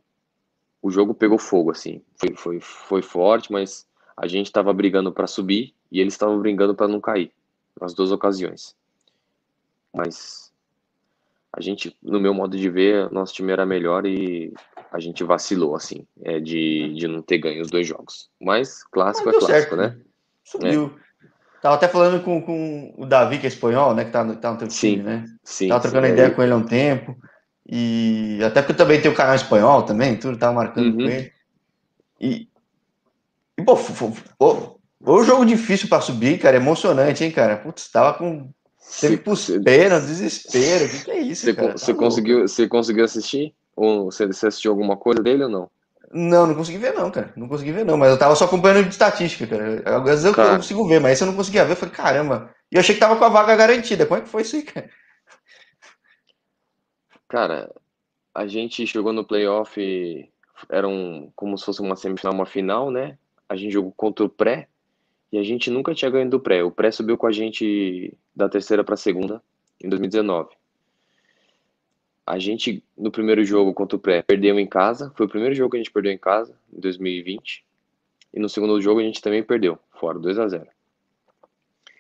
o jogo pegou fogo, assim. Foi, foi, foi forte, mas a gente estava brigando para subir e eles estavam brigando para não cair, nas duas ocasiões. Mas a gente, no meu modo de ver, nosso time era melhor e a gente vacilou, assim, é, de, de não ter ganho os dois jogos. Mas clássico mas é clássico, certo, né? Subiu. É. Tava até falando com, com o Davi, que é espanhol, né? Que tá, tá no teu time, sim, né? Sim. Tava trocando sim, ideia é. com ele há um tempo. E até porque eu também tenho o canal espanhol também, tudo tava marcando uhum. com ele. E, e pô, foi, um jogo difícil para subir, cara, emocionante, hein, cara? Putz, tava com. Teve pena, desespero. O que, que, é isso, você, cara? Tá você, conseguiu, você conseguiu assistir? Ou você, você assistiu alguma coisa dele ou não? Não, não consegui ver não, cara. Não consegui ver não, mas eu tava só acompanhando de estatística, cara. Às vezes eu, eu consigo ver, mas esse eu não conseguia ver. Eu falei, caramba. E eu achei que tava com a vaga garantida. Como é que foi isso aí, cara? Cara, a gente jogou no playoff, era um, como se fosse uma semifinal, uma final, né? A gente jogou contra o pré e a gente nunca tinha ganho do pré. O pré subiu com a gente da terceira para segunda em 2019. A gente, no primeiro jogo contra o Pré, perdeu em casa. Foi o primeiro jogo que a gente perdeu em casa, em 2020. E no segundo jogo a gente também perdeu, fora, 2 a 0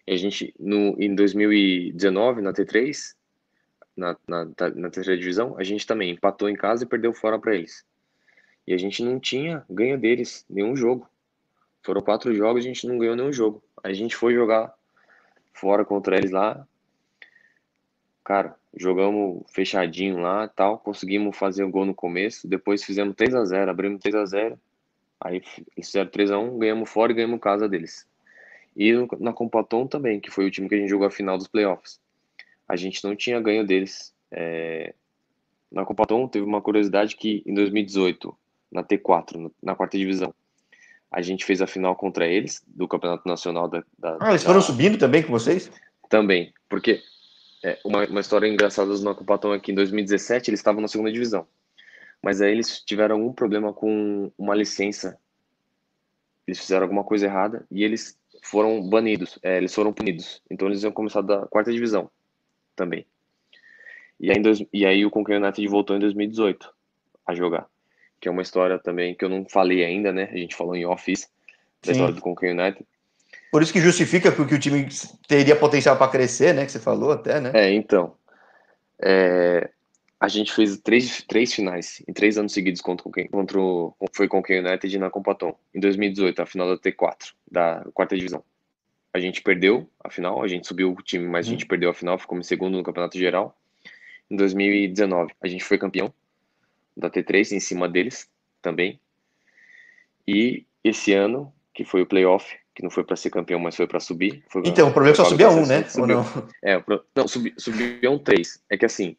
E a gente, no, em 2019, na T3, na, na, na terceira divisão, a gente também empatou em casa e perdeu fora para eles. E a gente não tinha ganho deles nenhum jogo. Foram quatro jogos e a gente não ganhou nenhum jogo. A gente foi jogar fora contra eles lá. Cara, jogamos fechadinho lá tal, conseguimos fazer o gol no começo, depois fizemos 3 a 0 abrimos 3 a 0 aí eles fizeram 3 a 1 ganhamos fora e ganhamos casa deles. E na Compaton também, que foi o time que a gente jogou a final dos playoffs. A gente não tinha ganho deles. É... Na Compaton teve uma curiosidade que em 2018, na T4, na quarta divisão, a gente fez a final contra eles, do Campeonato Nacional da... da ah, eles foram subindo também com vocês? Também, porque É, uma, uma história engraçada do Nakupatão é que em 2017 eles estavam na segunda divisão. Mas aí eles tiveram algum problema com uma licença. Eles fizeram alguma coisa errada e eles foram banidos, é, eles foram punidos. Então eles iam começar da quarta divisão também. E aí, dois, e aí o Conquer United voltou em 2018 a jogar. Que é uma história também que eu não falei ainda, né? A gente falou em Office, da Sim. história do Conquer United. Por isso que justifica que o time teria potencial para crescer, né? Que você falou até, né? É, então. É, a gente fez três, três finais em três anos seguidos contra, contra o, foi com o United na Compaton. Em 2018, a final da T4, da quarta divisão. A gente perdeu a final, a gente subiu o time, mas a gente hum. perdeu a final, ficou em segundo no Campeonato Geral. Em 2019, a gente foi campeão da T3 em cima deles também. E esse ano, que foi o playoff, que não foi para ser campeão, mas foi para subir. Foi então, o problema é que só subia um, né? Subiu. Ou não? É, não, subi, subiu um três. É que assim,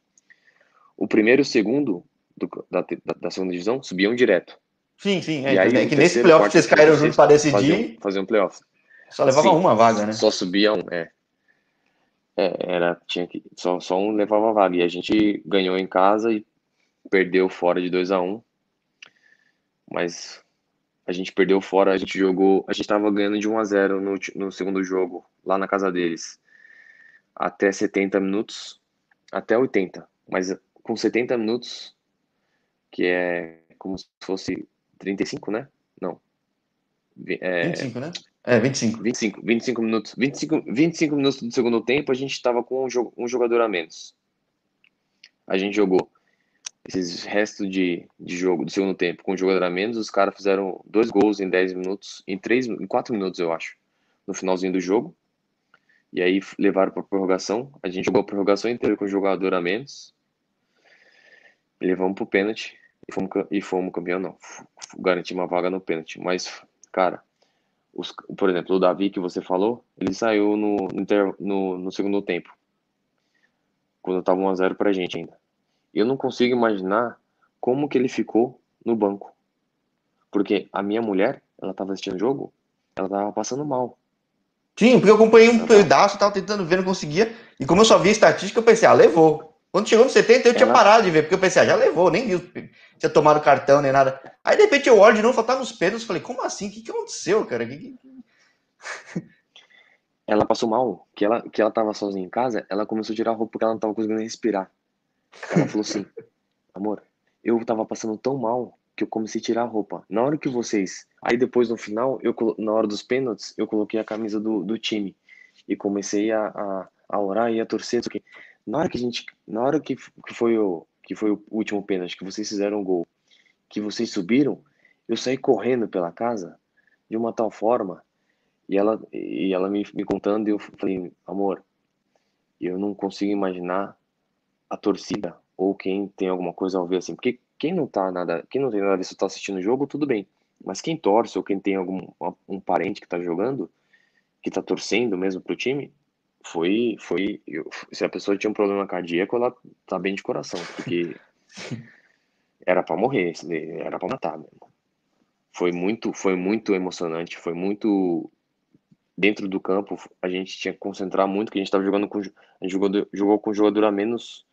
o primeiro e o segundo do, da, da, da, segunda divisão subiam direto. Sim, sim. É, e aí, é que nesse playoff vocês caíram juntos para decidir. Fazer um playoff. Só levava Sim, uma vaga, né? Só subia um, é. é. era, tinha que, só, só um levava a vaga. E a gente ganhou em casa e perdeu fora de 2 a 1 um, Mas a gente perdeu fora, a gente jogou, a gente tava ganhando de 1 a 0 no, no segundo jogo, lá na casa deles, até 70 minutos, até 80, mas com 70 minutos, que é como se fosse 35, né? Não. É, 25, né? É, 25. 25, 25 minutos. 25, 25 minutos do segundo tempo, a gente estava com um jogador a menos. A gente jogou esses restos de, de jogo do segundo tempo com um jogador a menos, os caras fizeram dois gols em 10 minutos, em, 3, em 4 minutos, eu acho, no finalzinho do jogo. E aí levaram para prorrogação. A gente jogou a prorrogação inteira com um jogador a menos. Levamos pro pênalti e fomos, e fomos campeão, não. Garantimos uma vaga no pênalti. Mas, cara, os, por exemplo, o Davi que você falou, ele saiu no, no, no segundo tempo. Quando tava 1x0 pra gente ainda eu não consigo imaginar como que ele ficou no banco. Porque a minha mulher, ela tava assistindo o jogo, ela tava passando mal. Sim, porque eu acompanhei um pedaço, tava tentando ver, não conseguia. E como eu só vi a estatística, eu pensei, ah, levou. Quando chegou no 70, eu ela... tinha parado de ver, porque eu pensei, ah, já levou, nem viu, tinha tomado cartão nem nada. Aí de repente eu olho de novo, faltava nos pênaltis, falei, como assim? O que, que aconteceu, cara? Que, que... ela passou mal, que ela, que ela tava sozinha em casa, ela começou a tirar a roupa porque ela não tava conseguindo respirar. Ela falou assim: amor, eu tava passando tão mal que eu comecei a tirar a roupa. Na hora que vocês. Aí depois no final, eu, na hora dos pênaltis, eu coloquei a camisa do, do time. E comecei a, a, a orar e a torcer. Que na hora que a gente. Na hora que, que, foi o, que foi o último pênalti, que vocês fizeram o gol, que vocês subiram, eu saí correndo pela casa de uma tal forma. E ela, e ela me, me contando, e eu falei, amor, eu não consigo imaginar a torcida ou quem tem alguma coisa a ver assim, porque quem não tá nada, quem não tem nada a ver se tá assistindo o jogo, tudo bem. Mas quem torce ou quem tem algum um parente que tá jogando, que tá torcendo mesmo pro time, foi foi eu, se a pessoa tinha um problema cardíaco, ela tá bem de coração, porque [laughs] era para morrer, era para matar mesmo. Foi muito foi muito emocionante, foi muito dentro do campo, a gente tinha que concentrar muito, que a gente estava jogando com a gente jogou, jogou com jogador a menos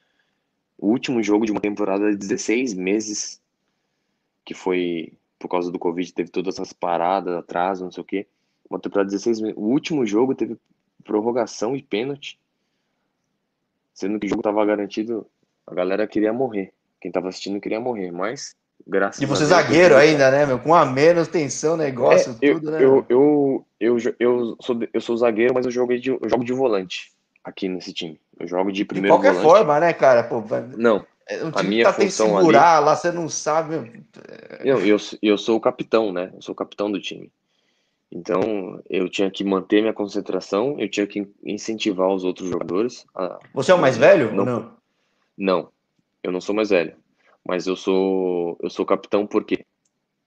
o último jogo de uma temporada de 16 meses, que foi por causa do Covid, teve todas essas paradas, atraso, não sei o quê. Uma temporada de 16 meses. O último jogo teve prorrogação e pênalti, sendo que o jogo estava garantido, a galera queria morrer. Quem estava assistindo queria morrer, mas graças E você zagueiro ainda, né, meu? Com a menos tensão, negócio, é, tudo, né? Eu, eu, eu, eu, sou, eu sou zagueiro, mas eu, joguei de, eu jogo de volante aqui nesse time. Eu jogo de primeiro De qualquer volante. forma, né, cara? Pô, não. É um a minha tá função segurar ali... lá, você não sabe. Eu, eu, eu sou o capitão, né? Eu sou o capitão do time. Então, eu tinha que manter minha concentração, eu tinha que incentivar os outros jogadores. A... Você é o mais velho não, não? Não, eu não sou mais velho. Mas eu sou eu sou capitão porque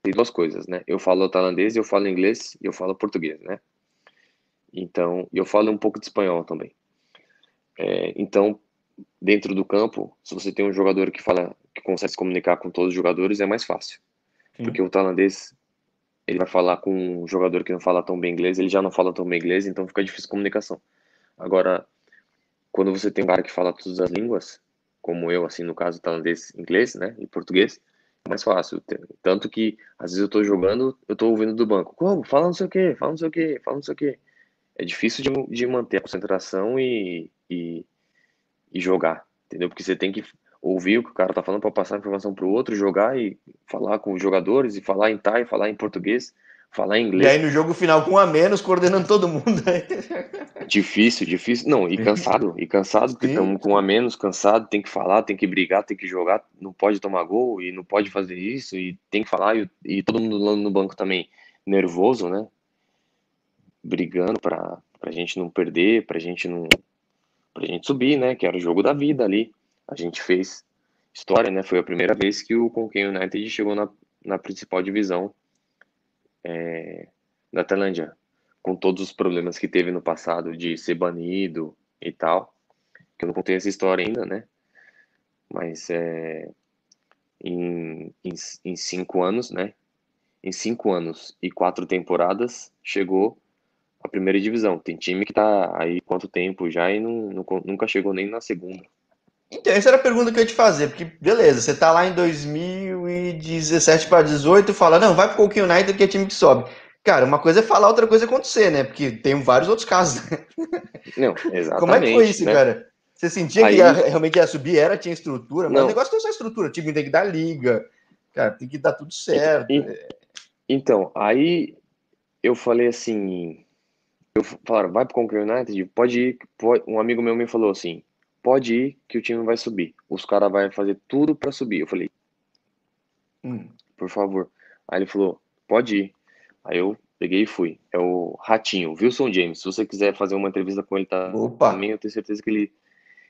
tem duas coisas, né? Eu falo tailandês, eu falo inglês e eu falo português, né? Então, eu falo um pouco de espanhol também. É, então, dentro do campo, se você tem um jogador que fala, que consegue se comunicar com todos os jogadores, é mais fácil. Sim. Porque o tailandês, ele vai falar com um jogador que não fala tão bem inglês, ele já não fala tão bem inglês, então fica difícil a comunicação. Agora, quando você tem um cara que fala todas as línguas, como eu, assim, no caso tailandês, inglês, né, e português, é mais fácil. Tanto que, às vezes eu tô jogando, eu tô ouvindo do banco, como? Fala não sei o que, fala não sei o que, fala não sei o que. É difícil de, de manter a concentração e, e, e jogar, entendeu? Porque você tem que ouvir o que o cara tá falando para passar a informação pro outro, jogar e falar com os jogadores, e falar em Thai, falar em português falar inglês. E aí no jogo final com um a menos, coordenando todo mundo. [laughs] difícil, difícil. Não, e cansado, e cansado, porque estamos com um a menos, cansado, tem que falar, tem que brigar, tem que jogar, não pode tomar gol e não pode fazer isso, e tem que falar, e, e todo mundo lá no banco também nervoso, né? Brigando para a gente não perder, para a gente não. Pra gente subir, né? Que era o jogo da vida ali. A gente fez história, né? Foi a primeira vez que o Conquem United chegou na, na principal divisão é, da Tailândia, com todos os problemas que teve no passado de ser banido e tal, que eu não contei essa história ainda, né? Mas é, em, em, em cinco anos, né? Em cinco anos e quatro temporadas, chegou a primeira divisão. Tem time que tá aí quanto tempo já e não, não, nunca chegou nem na segunda. Então, essa era a pergunta que eu ia te fazer, porque beleza, você tá lá em 2017 para 18 e fala, não, vai pro Coquinho United que é time que sobe. Cara, uma coisa é falar, outra coisa é acontecer, né? Porque tem vários outros casos. Né? Não, exatamente. [laughs] Como é que foi isso, né? cara? Você sentia aí... que ia, realmente ia subir, era, tinha estrutura, mas não. o negócio tem essa estrutura, o time tem que dar liga, cara, tem que dar tudo certo. Então, aí eu falei assim, eu falaram, vai pro Conquer United, pode ir, pode... um amigo meu me falou assim, pode ir que o time vai subir. Os caras vão fazer tudo para subir. Eu falei, hum, por favor. Aí ele falou, pode ir. Aí eu peguei e fui. É o Ratinho, Wilson James. Se você quiser fazer uma entrevista com ele tá, Opa. também, eu tenho certeza que ele,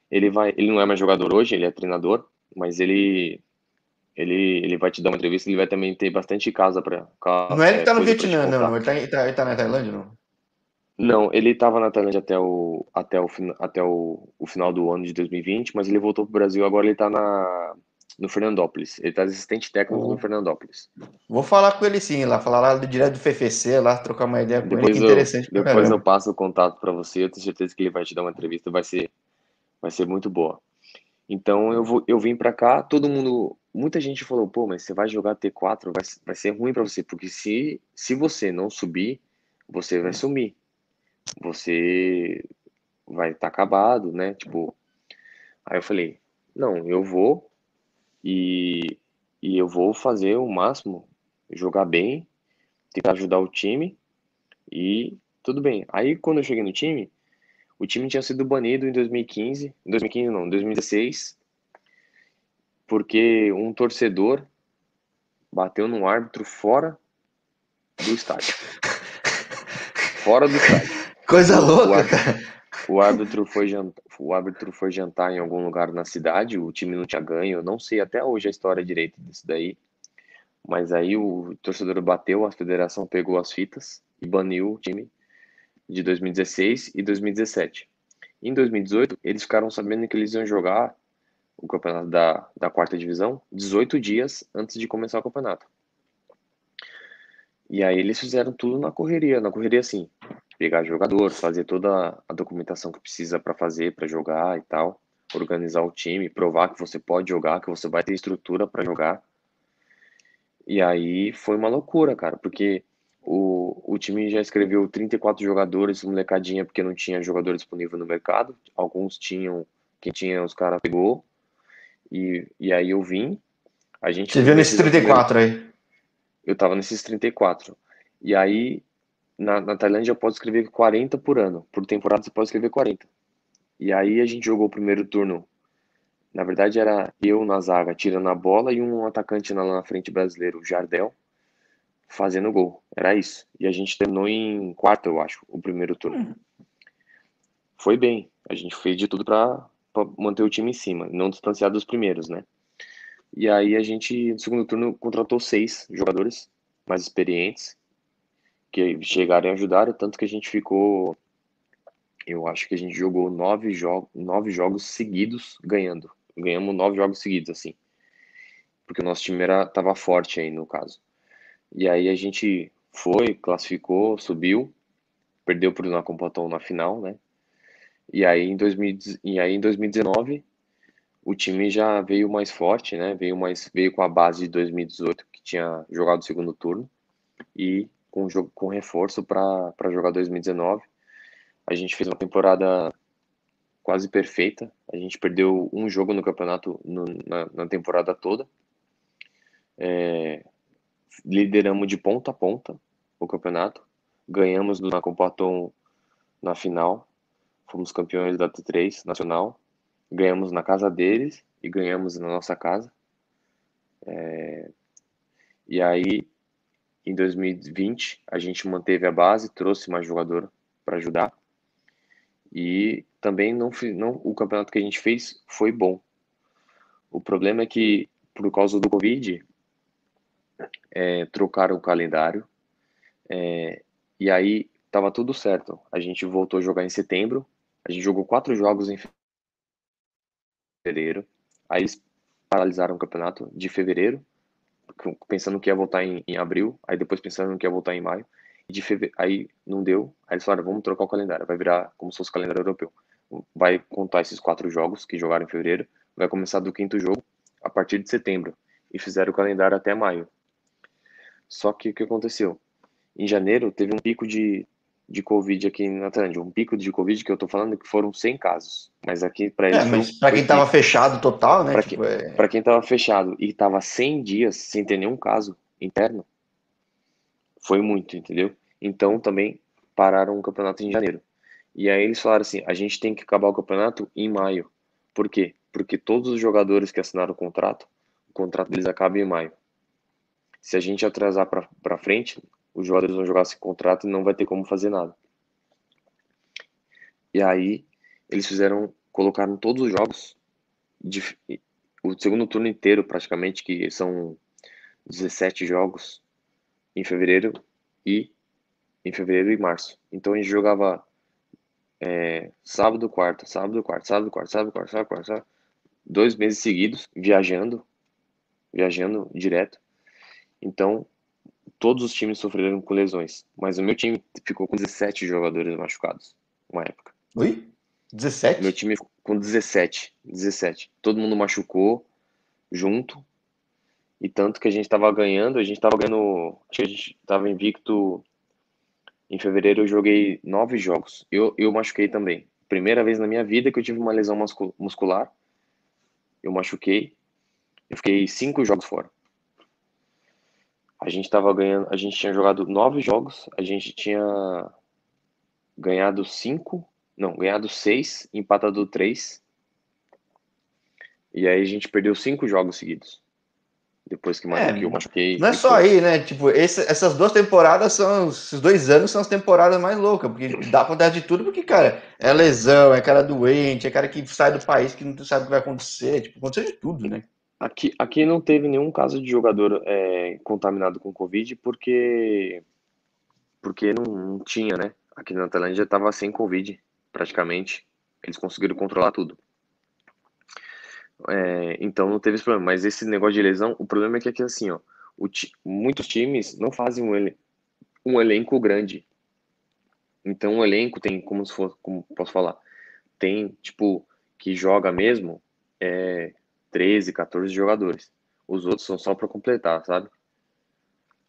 ele vai. Ele não é mais jogador hoje, ele é treinador, mas ele. Ele, ele vai te dar uma entrevista, ele vai também ter bastante casa para. Não é ele que tá no Vietnã, não, não. Ele tá, ele tá, ele tá na Tailândia, não? Não, ele estava na Tailândia até, o, até, o, até o, o final do ano de 2020, mas ele voltou para o Brasil. Agora ele está no Fernandópolis. Ele está assistente técnico no Fernandópolis. Vou falar com ele sim, lá, falar lá direto do FFC, lá trocar uma ideia com depois ele. Que interessante. Eu, depois eu passo o contato para você. Eu tenho certeza que ele vai te dar uma entrevista. Vai ser, vai ser muito boa. Então eu, vou, eu vim para cá, todo mundo, muita gente falou, pô, mas você vai jogar T4, vai, vai ser ruim para você, porque se, se você não subir, você vai sumir você vai estar tá acabado, né? Tipo, aí eu falei, não, eu vou e, e eu vou fazer o máximo, jogar bem, tentar ajudar o time e tudo bem. Aí quando eu cheguei no time, o time tinha sido banido em 2015, 2015 não, 2016, porque um torcedor bateu num árbitro fora do estádio. [laughs] fora do estádio. Coisa louca, o cara. O árbitro, foi jantar, o árbitro foi jantar em algum lugar na cidade, o time não tinha ganho, eu não sei até hoje a história direita disso daí. Mas aí o torcedor bateu, a federação pegou as fitas e baniu o time de 2016 e 2017. Em 2018, eles ficaram sabendo que eles iam jogar o campeonato da, da quarta divisão 18 dias antes de começar o campeonato. E aí eles fizeram tudo na correria, na correria assim, pegar jogador, fazer toda a documentação que precisa para fazer, para jogar e tal, organizar o time, provar que você pode jogar, que você vai ter estrutura para jogar. E aí foi uma loucura, cara, porque o, o time já escreveu 34 jogadores, molecadinha, porque não tinha jogador disponível no mercado. Alguns tinham, quem tinha, os caras pegou. E, e aí eu vim. A gente Você viu nesses 34 aí? Eu tava nesses 34. E aí na, na Tailândia pode escrever 40 por ano. Por temporada você pode escrever 40. E aí a gente jogou o primeiro turno. Na verdade era eu na zaga, tirando a bola e um atacante lá na frente brasileiro, o Jardel, fazendo gol. Era isso. E a gente terminou em quarto, eu acho, o primeiro turno. Uhum. Foi bem. A gente fez de tudo para manter o time em cima, não distanciar dos primeiros, né? E aí a gente, no segundo turno, contratou seis jogadores mais experientes que chegaram e ajudaram, tanto que a gente ficou. Eu acho que a gente jogou nove, jo nove jogos seguidos ganhando. Ganhamos nove jogos seguidos, assim. Porque o nosso time era, tava forte aí, no caso. E aí a gente foi, classificou, subiu, perdeu para o Nacompatão na final, né? e, aí em 2000, e aí em 2019 o time já veio mais forte, né? Veio mais veio com a base de 2018 que tinha jogado o segundo turno e com jogo com reforço para jogar 2019. A gente fez uma temporada quase perfeita. A gente perdeu um jogo no campeonato no, na, na, temporada toda. É, lideramos de ponta a ponta o campeonato. Ganhamos do Nacompaton na final. Fomos campeões da T3 nacional ganhamos na casa deles e ganhamos na nossa casa. É, e aí, em 2020, a gente manteve a base, trouxe mais jogador para ajudar. E também não, não, o campeonato que a gente fez foi bom. O problema é que, por causa do Covid, é, trocaram o calendário. É, e aí, estava tudo certo. A gente voltou a jogar em setembro. A gente jogou quatro jogos em fevereiro. Aí eles paralisaram o campeonato de fevereiro, pensando que ia voltar em, em abril. Aí depois pensando que ia voltar em maio. De feve... Aí não deu. Aí eles falaram: vamos trocar o calendário. Vai virar como se fosse o calendário europeu. Vai contar esses quatro jogos que jogaram em fevereiro. Vai começar do quinto jogo a partir de setembro. E fizeram o calendário até maio. Só que o que aconteceu? Em janeiro teve um pico de de Covid aqui na Tailândia. Um pico de Covid que eu tô falando que foram 100 casos. Mas aqui para eles. É, mas para quem tava fechado total, né? Para tipo, quem, é... quem tava fechado e tava 100 dias sem ter nenhum caso interno, foi muito, entendeu? Então também pararam o campeonato em janeiro. E aí eles falaram assim: a gente tem que acabar o campeonato em maio. Por quê? Porque todos os jogadores que assinaram o contrato, o contrato deles acaba em maio. Se a gente atrasar para frente, os jogadores vão jogar sem contrato e não vai ter como fazer nada. E aí eles fizeram, colocaram todos os jogos, de, o segundo turno inteiro praticamente, que são 17 jogos em fevereiro e em fevereiro e março. Então a gente jogava é, sábado, quarta, sábado, quarta, sábado, quarta, sábado, quarta, sábado, quarta, sábado, dois meses seguidos, viajando, viajando direto. Então todos os times sofreram com lesões, mas o meu time ficou com 17 jogadores machucados, uma época. Oi? 17? Meu time ficou com 17, 17. Todo mundo machucou junto. E tanto que a gente tava ganhando, a gente tava ganhando, acho que a gente tava invicto em fevereiro eu joguei nove jogos. Eu, eu machuquei também. Primeira vez na minha vida que eu tive uma lesão muscular. Eu machuquei. Eu fiquei cinco jogos fora. A gente tava ganhando, a gente tinha jogado nove jogos, a gente tinha ganhado cinco, não, ganhado seis, empatado três. E aí a gente perdeu cinco jogos seguidos. Depois que, é, que eu machuquei. Não é só aí, né? Tipo, esse, essas duas temporadas são. Esses dois anos são as temporadas mais loucas, porque dá pra dar de tudo, porque, cara, é lesão, é cara doente, é cara que sai do país que não sabe o que vai acontecer. Tipo, aconteceu de tudo, né? Aqui, aqui não teve nenhum caso de jogador é, contaminado com Covid porque, porque não, não tinha, né? Aqui na Tailândia estava sem Covid, praticamente. Eles conseguiram controlar tudo. É, então não teve esse problema. Mas esse negócio de lesão, o problema é que aqui assim, ó, ti, muitos times não fazem um, ele, um elenco grande. Então o elenco tem, como se for, como posso falar, tem tipo que joga mesmo, é, 13, 14 jogadores. Os outros são só para completar, sabe?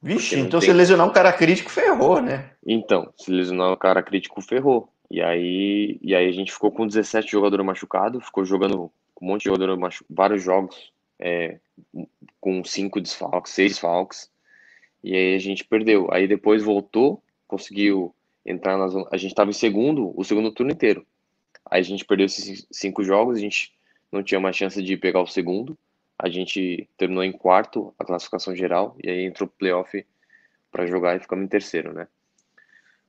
Vixe, então tem... se lesionar um cara crítico, ferrou, né? Então, se lesionar um cara crítico, ferrou. E aí, e aí a gente ficou com 17 jogadores machucados, ficou jogando com um monte de jogadores machucados, vários jogos, é, com cinco desfalques, seis desfalques. E aí a gente perdeu. Aí depois voltou, conseguiu entrar na zona. A gente estava em segundo, o segundo turno inteiro. Aí a gente perdeu esses cinco jogos, a gente não tinha mais chance de pegar o segundo. A gente terminou em quarto a classificação geral e aí entrou o playoff para jogar e ficamos em terceiro, né?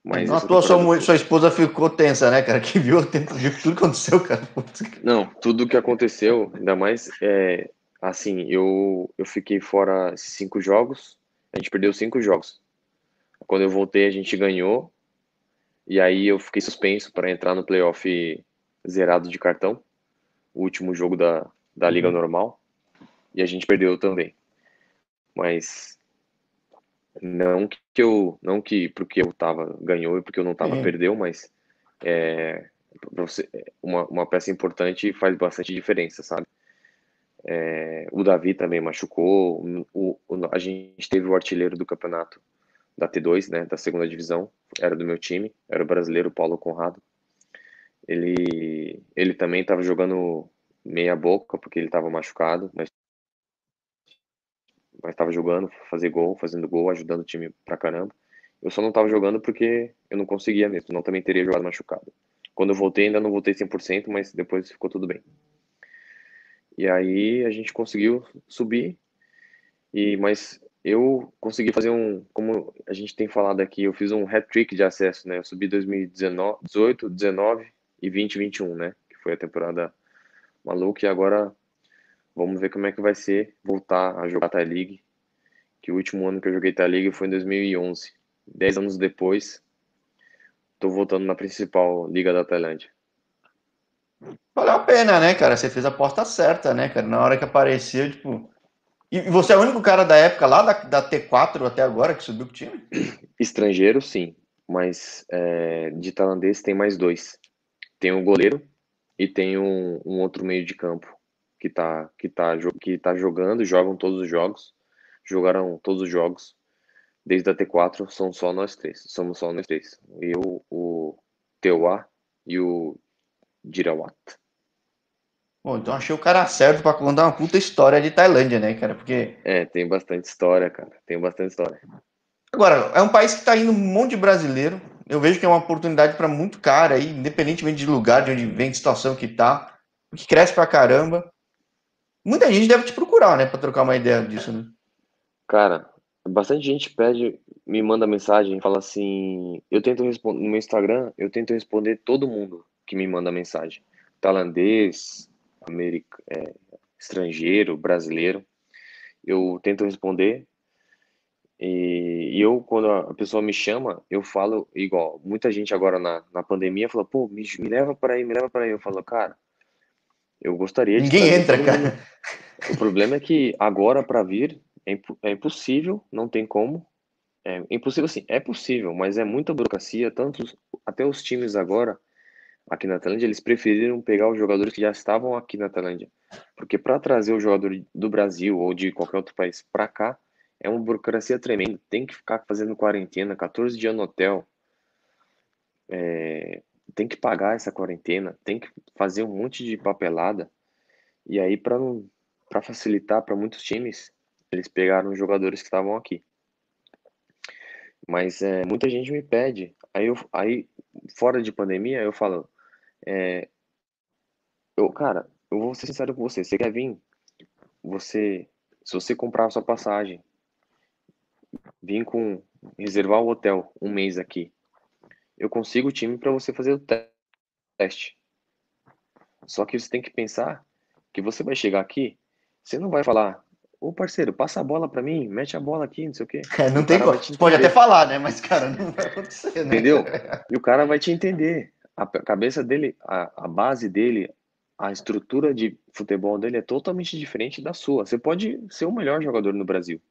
Mas não, tua sua, sua esposa ficou tensa, né, cara? [laughs] Que viu, viu tudo que aconteceu, cara. Não, tudo que aconteceu, ainda mais, é, assim, eu, eu fiquei fora cinco jogos, a gente perdeu cinco jogos. Quando eu voltei, a gente ganhou, e aí eu fiquei suspenso para entrar no playoff zerado de cartão o último jogo da, da Liga uhum. Normal e a gente perdeu também. Mas não que eu não que porque eu tava ganhou e porque eu não tava uhum. perdeu, mas é, você, uma, uma peça importante faz bastante diferença, sabe? É, o Davi também machucou. O, o, a gente teve o artilheiro do campeonato da T2, né, da segunda divisão, era do meu time, era o brasileiro Paulo Conrado. Ele, ele também estava jogando meia boca porque ele estava machucado, mas mas estava jogando, fazer gol, fazendo gol, ajudando o time pra caramba. Eu só não estava jogando porque eu não conseguia mesmo, não também teria jogado machucado. Quando eu voltei, ainda não voltei 100%, mas depois ficou tudo bem. E aí a gente conseguiu subir, e mas eu consegui fazer um, como a gente tem falado aqui, eu fiz um hat-trick de acesso, né? Eu subi 2018, 19 e 20, 21, né? Que foi a temporada maluca e agora vamos ver como é que vai ser voltar a jogar Thai League, que o último ano que eu joguei Thai League foi em 2011. Dez anos depois, tô voltando na principal liga da Tailândia. Valeu a pena, né, cara? Você fez a porta certa, né, cara? Na hora que apareceu, tipo. E você é o único cara da época lá, da, da T4 até agora, que subiu pro time? Estrangeiro, sim. Mas é, de tailandês tem mais dois. Tem um goleiro e tem um, um outro meio de campo que tá, que, tá, que tá jogando, jogam todos os jogos. Jogaram todos os jogos desde a T4 são só nós três. Somos só nós três. Eu, o Teuá e o Dirawat. Bom, então achei o cara certo para contar uma puta história de Tailândia, né, cara? Porque. É, tem bastante história, cara. Tem bastante história. Agora, é um país que tá indo um monte de brasileiro. Eu vejo que é uma oportunidade para muito cara aí, independentemente de lugar, de onde vem, de situação que tá, que cresce pra caramba. Muita gente deve te procurar, né, para trocar uma ideia disso, né? Cara, bastante gente pede, me manda mensagem, fala assim, eu tento responder no meu Instagram, eu tento responder todo mundo que me manda mensagem, tailandês, america, é, estrangeiro, brasileiro, eu tento responder e, e, eu quando a pessoa me chama, eu falo igual, muita gente agora na, na pandemia fala, pô, me, me leva para aí, me leva para aí, eu falo, cara, eu gostaria Ninguém de entra, cara. O problema é que agora para vir é, é impossível, não tem como. É impossível assim, é possível, mas é muita burocracia, tanto até os times agora aqui na Tailândia, eles preferiram pegar os jogadores que já estavam aqui na Tailândia. Porque para trazer o jogador do Brasil ou de qualquer outro país para cá, é uma burocracia tremenda. Tem que ficar fazendo quarentena, 14 dias no hotel. É, tem que pagar essa quarentena, tem que fazer um monte de papelada. E aí, para facilitar para muitos times, eles pegaram os jogadores que estavam aqui. Mas é, muita gente me pede. Aí, eu, aí, fora de pandemia, eu falo, é, eu, cara, eu vou ser sincero com você. Você quer vir? Você, se você comprar a sua passagem, vir com reservar o hotel um mês aqui, eu consigo o time para você fazer o teste. Só que você tem que pensar que você vai chegar aqui, você não vai falar, Ô, parceiro, passa a bola para mim, mete a bola aqui, não sei o quê. É, não tem como. Pode até falar, né? Mas, cara, não vai acontecer, né? Entendeu? [laughs] E o cara vai te entender. A cabeça dele, a, a base dele, a estrutura de futebol dele é totalmente diferente da sua. Você pode ser o melhor jogador no Brasil.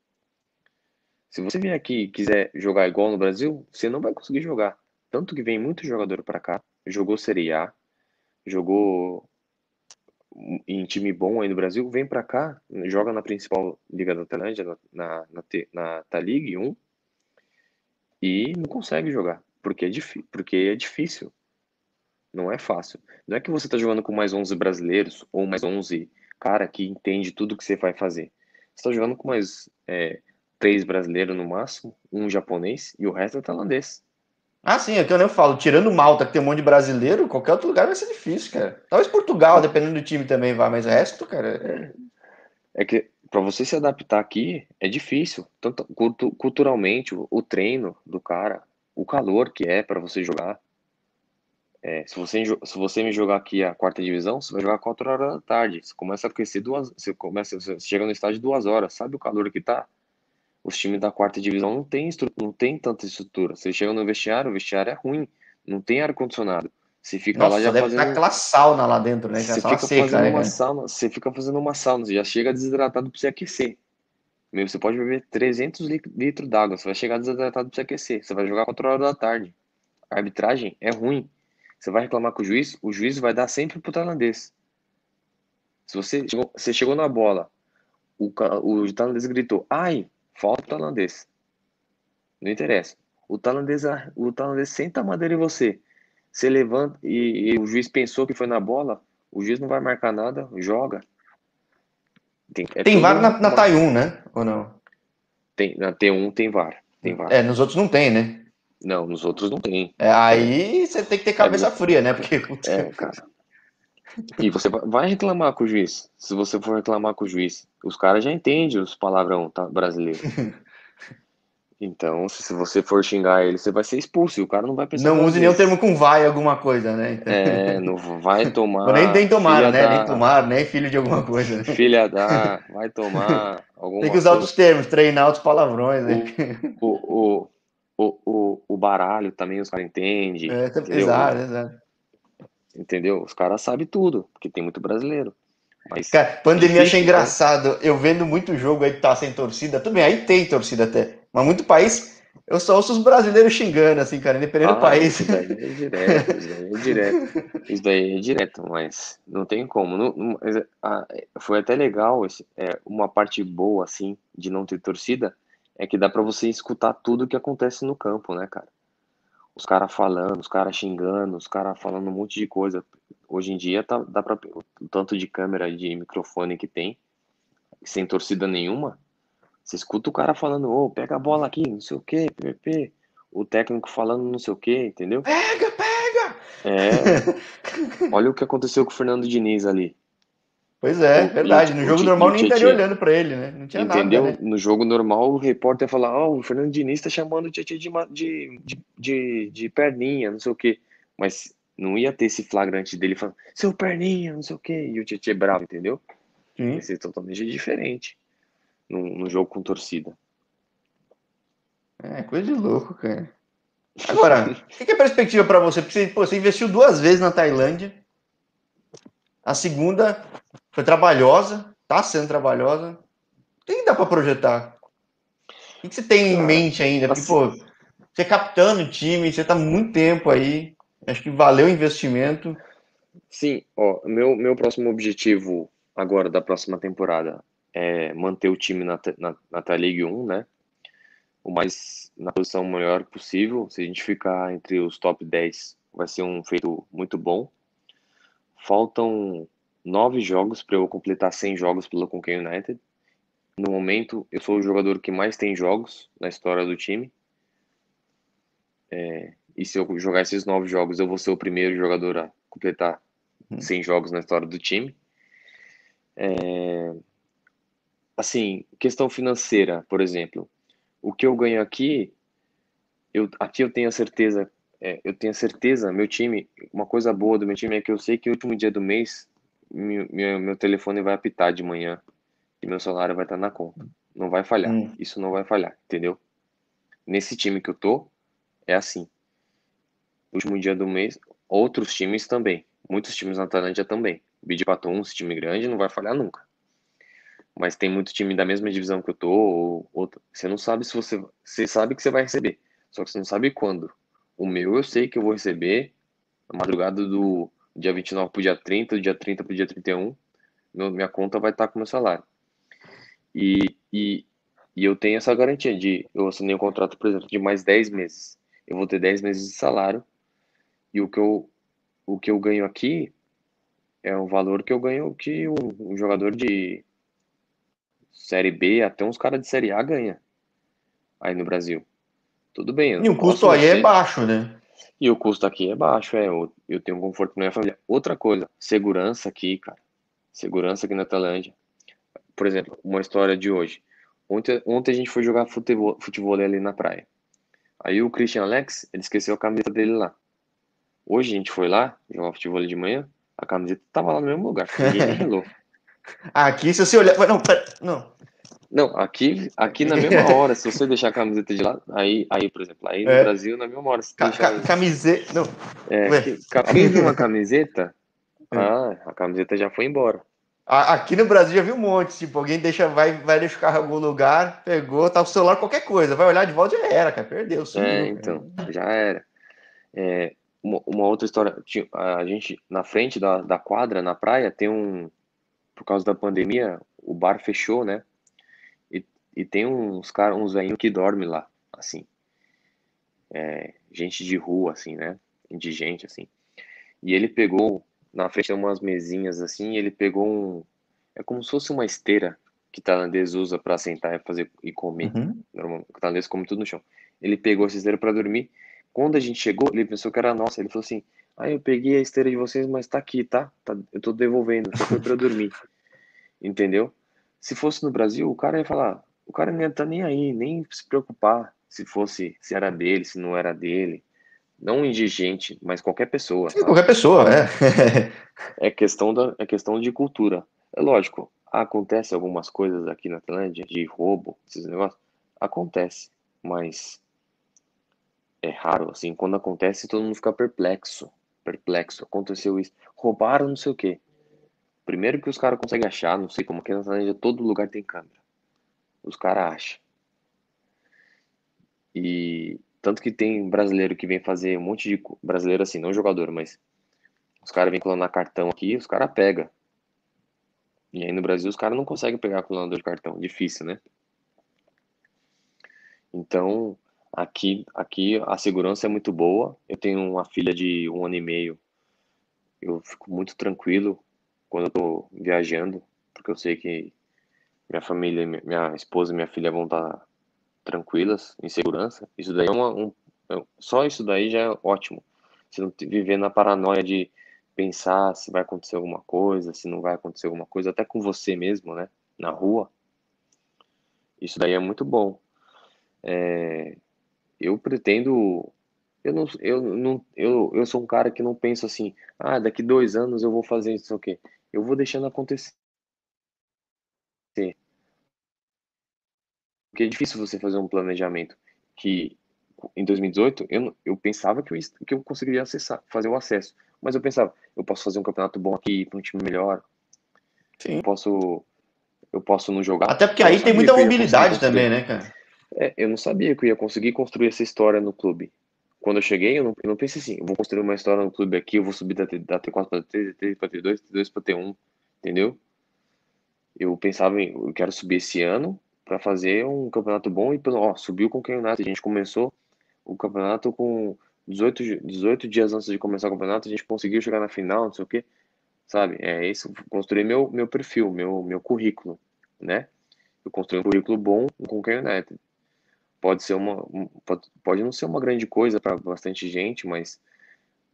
Se você vier aqui e quiser jogar igual no Brasil, você não vai conseguir jogar. Tanto que vem muito jogador para cá, jogou Serie A, jogou em time bom aí no Brasil, vem para cá, joga na principal liga da Tailândia, na, na, na, na T-League 1, e não consegue jogar, porque é, porque é difícil. Não é fácil. Não é que você tá jogando com mais 11 brasileiros ou mais 11 cara que entende tudo que você vai fazer. Você tá jogando com mais é, três brasileiros no máximo, um japonês e o resto é tailandês. Ah, sim, é que eu nem falo. Tirando Malta, que tem um monte de brasileiro, qualquer outro lugar vai ser difícil, cara. Talvez Portugal, dependendo do time também vai, mas o resto, cara. É, é que para você se adaptar aqui é difícil, tanto culturalmente, o, o treino do cara, o calor que é para você jogar. É, se, você, se você me jogar aqui a quarta divisão, você vai jogar 4 horas da tarde. Você começa a aquecer duas. Você começa, você chega no estádio duas horas. Sabe o calor que tá? Os times da quarta divisão não tem, não tem tanta estrutura. Você chega no vestiário, o vestiário é ruim, não tem ar-condicionado. Você fica Nossa, lá já deve fazendo... aquela sauna lá dentro, né? Você fica seca, fazendo né, uma sauna, você fica fazendo uma sauna, você já chega desidratado para você aquecer. Você pode beber 300 litros d'água, você vai chegar desidratado para você aquecer. Você vai jogar 4 horas da tarde. A arbitragem é ruim. Você vai reclamar com o juiz, o juiz vai dar sempre pro tailandês. Se você chegou, você chegou na bola, o, o tailandês gritou, ai, falta o tailandês. Não interessa. O tailandês, o tailandês senta a madeira em você. Você levanta e, e, o juiz pensou que foi na bola, o juiz não vai marcar nada, joga. Tem, é tem VAR na, na Taiwan, né? Ou não? Tem, na T1 tem VAR. Tem VAR. É, nos outros não tem, né? Não, nos outros não tem. É, aí você tem que ter cabeça é, fria, né? Porque. É, cara. E você vai reclamar com o juiz. Se você for reclamar com o juiz, os caras já entendem os palavrão tá, brasileiro. [laughs] Então, se você for xingar ele, você vai ser expulso e o cara não vai pensar. Não use nenhum termo com vai alguma coisa, né? Então... É, não vai tomar. nem tem tomar, né? Da... Nem tomar, nem filho de alguma coisa. Né? Filha da, vai tomar Tem que usar coisa. outros termos, treinar outros palavrões, né? O, o, o, o, o baralho também os caras entendem. É, exato, exato. Entendeu? Os caras sabem tudo, porque tem muito brasileiro. Mas cara, pandemia achei né? engraçado. Eu vendo muito jogo aí que tá sem torcida. Tudo bem, aí tem torcida até. Mas muito país, eu só ouço os brasileiros xingando, assim, cara, independente ah, do país. Isso daí é direto, isso daí é direto. Isso daí é direto, mas não tem como. Não, não, a, foi até legal, é, uma parte boa, assim, de não ter torcida, é que dá para você escutar tudo que acontece no campo, né, cara? Os caras falando, os caras xingando, os caras falando um monte de coisa. Hoje em dia tá, dá para o tanto de câmera de microfone que tem, sem torcida nenhuma, você escuta o cara falando, ô, oh, pega a bola aqui, não sei o que, PVP. O técnico falando não sei o que, entendeu? Pega, pega! É. [laughs] Olha o que aconteceu com o Fernando Diniz ali. Pois é, verdade. No jogo normal nem estaria olhando para ele, né? Não tinha Entendeu? nada. Né? No jogo normal, o repórter ia falar: Ó, oh, o Fernando Diniz tá chamando o Tietchan de, de, de, de, de perninha, não sei o quê. Mas não ia ter esse flagrante dele falando, seu perninha, não sei o quê. E o Tietchan bravo, entendeu? Sim. Ia ser totalmente diferente no, no jogo com torcida. É, coisa de louco, cara. Agora, o que é a perspectiva para você? Porque você, pô, você investiu duas vezes na Tailândia. A segunda foi trabalhosa, tá sendo trabalhosa. O que dá para projetar? O que você tem em mente ainda? Porque, pô, você é captando o time, você tá muito tempo aí. Acho que valeu o investimento. Sim, ó, meu, meu próximo objetivo agora da próxima temporada é manter o time na, na, na League 1, né? O mais na posição melhor possível. Se a gente ficar entre os top 10, vai ser um feito muito bom. Faltam nove jogos para eu completar 100 jogos pelo Conquer United. No momento, eu sou o jogador que mais tem jogos na história do time. É, e se eu jogar esses nove jogos, eu vou ser o primeiro jogador a completar 100 hum. jogos na história do time. É, assim, questão financeira, por exemplo, o que eu ganho aqui, eu, aqui eu tenho a certeza, é, eu tenho a certeza, meu time, uma coisa boa do meu time é que eu sei que no último dia do mês, meu, meu, meu telefone vai apitar de manhã e meu salário vai estar na conta. Não vai falhar, hum. isso não vai falhar, entendeu? Nesse time que eu tô, é assim. Último dia do mês, outros times também, muitos times na Tailândia também. Bid Patum, esse time grande, não vai falhar nunca mas tem muito time da mesma divisão que eu tô, ou, ou, você não sabe se você. Você sabe que você vai receber, só que você não sabe quando. O meu eu sei que eu vou receber na madrugada do dia 29 pro dia 30, do dia 30 pro dia 31, meu, minha conta vai estar com meu salário. E, e, e eu tenho essa garantia de, eu assinei um contrato, por exemplo, de mais 10 meses. Eu vou ter 10 meses de salário, e o que eu, o que eu ganho aqui é o valor que eu ganho que um, um jogador de Série B, até uns caras de Série A ganha aí no Brasil. Tudo bem. E o custo aí é baixo, né? E o custo aqui é baixo, é. Eu, eu tenho conforto com minha família. Outra coisa, segurança aqui, cara. Segurança aqui na Tailândia. Por exemplo, uma história de hoje. Ontem, ontem a gente foi jogar futebol, futebol ali na praia. Aí o Christian Alex, ele esqueceu a camiseta dele lá. Hoje a gente foi lá, jogar futebol de manhã, a camiseta tava lá no mesmo lugar. Ninguém [laughs] relou. Aqui, se você olhar. Não, pera, não. Não, aqui, aqui na mesma [laughs] hora, se você deixar a camiseta de lado, aí, aí por exemplo, aí no é. Brasil, na mesma hora. Se ca deixar... Camiseta. Não. É, viu uma camiseta? [laughs] É. Ah, a camiseta já foi embora. Aqui no Brasil já vi um monte, tipo, alguém deixa, vai, vai deixar o carro em algum lugar, pegou, tá o celular, qualquer coisa, vai olhar de volta já era, cara, perdeu. Sumiu, é, então, cara. já era. É, uma, uma, outra história. A gente, na frente da, da quadra, na praia, tem um. Por causa da pandemia, o bar fechou, né? E, tem uns caras, uns velhinhos que dormem lá, assim. É, gente de rua, assim, né? Indigente, assim. E ele pegou, na frente tem umas mesinhas assim, ele pegou um. É como se fosse uma esteira que tailandês usa para sentar e fazer e comer. Uhum. Normalmente, o tailandês come tudo no chão. Ele pegou essa esteira para dormir. Quando a gente chegou, ele pensou que era nossa. Ele falou assim: Ah, eu peguei a esteira de vocês, mas tá aqui, tá? tá eu tô devolvendo, só foi para dormir. [laughs] Entendeu? Se fosse no Brasil, o cara ia falar: o cara estar tá nem aí, nem se preocupar se fosse, se era dele, se não era dele. Não indigente, mas qualquer pessoa. Sim, qualquer pessoa, é. [laughs] é questão da, é questão de cultura. É lógico, acontece algumas coisas aqui na Tailândia de roubo, esses negócios. Acontece, mas é raro, assim, quando acontece todo mundo fica perplexo, perplexo, aconteceu isso, roubaram não sei o quê. Primeiro que os caras conseguem achar, não sei como, aqui na Tailândia todo lugar tem câmera. Os caras acham. E tanto que tem brasileiro que vem fazer um monte de. Brasileiro assim, não jogador, mas. Os caras vêm clonar cartão aqui, os caras pegam. E aí no Brasil os caras não conseguem pegar clonador de cartão. Difícil, né? Então, aqui, aqui a segurança é muito boa. Eu tenho uma filha de um ano e meio. Eu fico muito tranquilo quando eu tô viajando, porque eu sei que minha família, minha esposa e minha filha vão estar tá tranquilas, em segurança, isso daí é uma, um, é, só isso daí já é ótimo. Você não viver na paranoia de pensar se vai acontecer alguma coisa, se não vai acontecer alguma coisa, até com você mesmo, né, na rua. Isso daí é muito bom. É, eu pretendo eu não, eu não, eu, eu sou um cara que não penso assim, ah, daqui dois anos eu vou fazer isso aqui. Eu vou deixando acontecer. Porque é difícil você fazer um planejamento que em 2018 eu, eu pensava que eu, que eu conseguiria acessar, fazer o acesso. Mas eu pensava, eu posso fazer um campeonato bom aqui para um time melhor. Sim. Eu posso, eu posso não jogar. Até porque aí tem muita mobilidade também, né, cara? É, eu não sabia que eu ia conseguir construir essa história no clube. Quando eu cheguei, eu não, eu não pensei assim, eu vou construir uma história no clube aqui, eu vou subir da, da T4 para T3, T3 para T2, T2 para T1, entendeu? Eu pensava em, eu quero subir esse ano, para fazer um campeonato bom e ó, subiu com o campeonato. A gente começou o campeonato com 18, 18 dias antes de começar o campeonato, a gente conseguiu chegar na final, não sei o que, sabe? É isso, construir meu, meu perfil, meu, meu currículo, né? Eu construí um currículo bom com o United. Pode ser uma, pode, pode não ser uma grande coisa para bastante gente, mas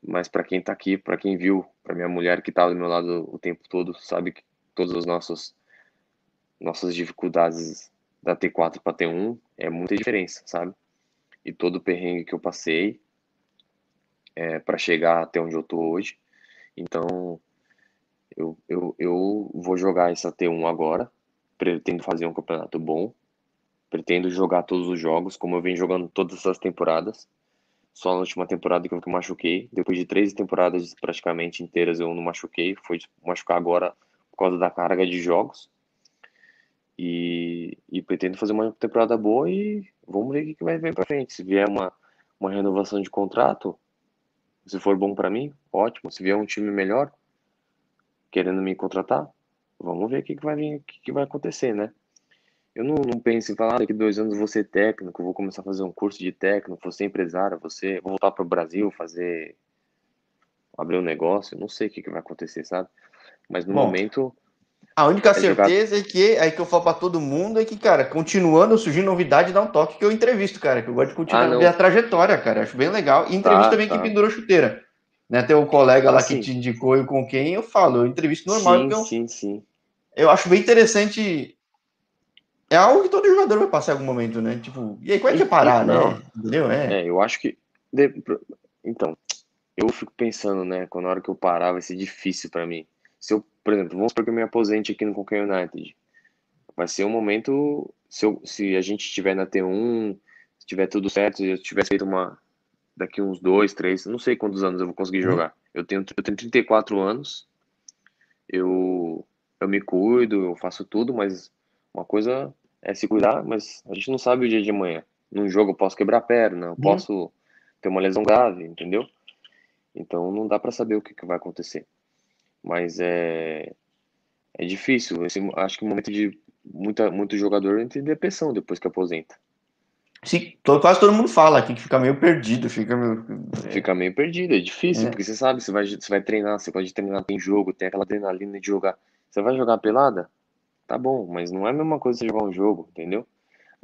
mas para quem está aqui, para quem viu, para minha mulher que estava tá do meu lado o tempo todo, sabe que todas as nossas nossas dificuldades da T4 para T1 é muita diferença, sabe? E todo o perrengue que eu passei é, para chegar até onde eu tô hoje. Então, eu, eu, eu vou jogar essa T1 agora. Pretendo fazer um campeonato bom. Pretendo jogar todos os jogos, como eu venho jogando todas as temporadas. Só na última temporada que eu machuquei. Depois de três temporadas praticamente inteiras eu não machuquei. Foi machucar agora por causa da carga de jogos. E, e pretendo fazer uma temporada boa e vamos ver o que vai vir para frente. Se vier uma, uma renovação de contrato, se for bom para mim, ótimo. Se vier um time melhor querendo me contratar, vamos ver o que, que vai vir, o que, que vai acontecer, né? Eu não, não penso em falar, ah, daqui dois anos vou ser técnico, vou começar a fazer um curso de técnico, vou ser empresário, vou, ser, vou voltar para o Brasil, fazer. abrir um negócio, não sei o que, que vai acontecer, sabe? Mas no Bom, momento a única é certeza jogar... é que, aí que eu falo para todo mundo é que, cara, continuando surgindo novidade, dá um toque que eu entrevisto, cara, que eu gosto de continuar ah, ver a trajetória, cara, acho bem legal. E entrevista tá, também tá. quem pendurou chuteira. Né, tem um colega ah, lá sim. que te indicou e com quem eu falo, eu entrevisto normal. Sim, eu, sim, sim. Eu acho bem interessante. É algo que todo jogador vai passar em algum momento, né? Tipo, e aí, como é que é parar, né? Entendeu? É. é, eu acho que. Então, eu fico pensando, né? Quando a hora que eu parar vai ser difícil para mim. Se eu por exemplo, vamos supor que eu me aposente aqui no Conquer United. Vai ser um momento, se, eu, se a gente estiver na T1, se tiver tudo certo, se eu tivesse feito uma. Daqui uns dois, três, não sei quantos anos eu vou conseguir uhum. jogar. Eu tenho, eu tenho 34 anos, eu, eu me cuido, eu faço tudo, mas uma coisa é se cuidar, mas a gente não sabe o dia de amanhã. Num jogo eu posso quebrar a perna, eu uhum. posso ter uma lesão grave, entendeu? Então não dá para saber o que, que vai acontecer. Mas é, é difícil. Esse, acho que o momento de muita, muito jogador entra em depressão depois que aposenta. Sim, quase todo mundo fala aqui que fica meio perdido, fica meio. É. Fica meio perdido, é difícil, é. porque você sabe, você vai, você vai treinar, você pode treinar, tem jogo, tem aquela adrenalina de jogar. Você vai jogar pelada? Tá bom, mas não é a mesma coisa você jogar um jogo, entendeu?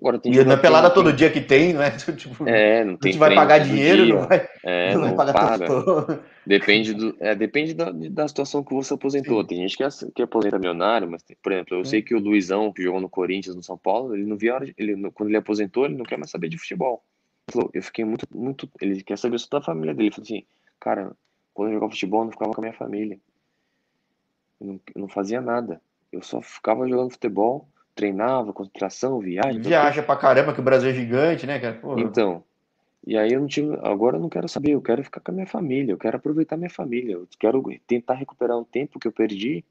Agora E é pelada todo dia que tem, não é? [laughs] Tipo, é, não tem. A gente vai pagar dinheiro, dia. não vai. É, [laughs] não, não vai pagar paga. Depende, do, é, depende da, da situação que você aposentou. Sim. Tem gente que, é, que aposenta milionário, mas, por exemplo, eu sei que o Luizão, que jogou no Corinthians, no São Paulo, ele não via hora, ele, quando ele aposentou, ele não quer mais saber de futebol. Eu fiquei muito, muito. Ele quer saber só da família dele. Ele falou assim, cara, quando eu jogava futebol, eu não ficava com a minha família. Eu não, eu não fazia nada. Eu só ficava jogando futebol treinava, concentração, viagem. Viaja pra caramba, que o Brasil é gigante, né, cara? Porra. Então. E aí eu não tive. Agora eu não quero saber, eu quero ficar com a minha família, eu quero aproveitar minha família, eu quero tentar recuperar um tempo que eu perdi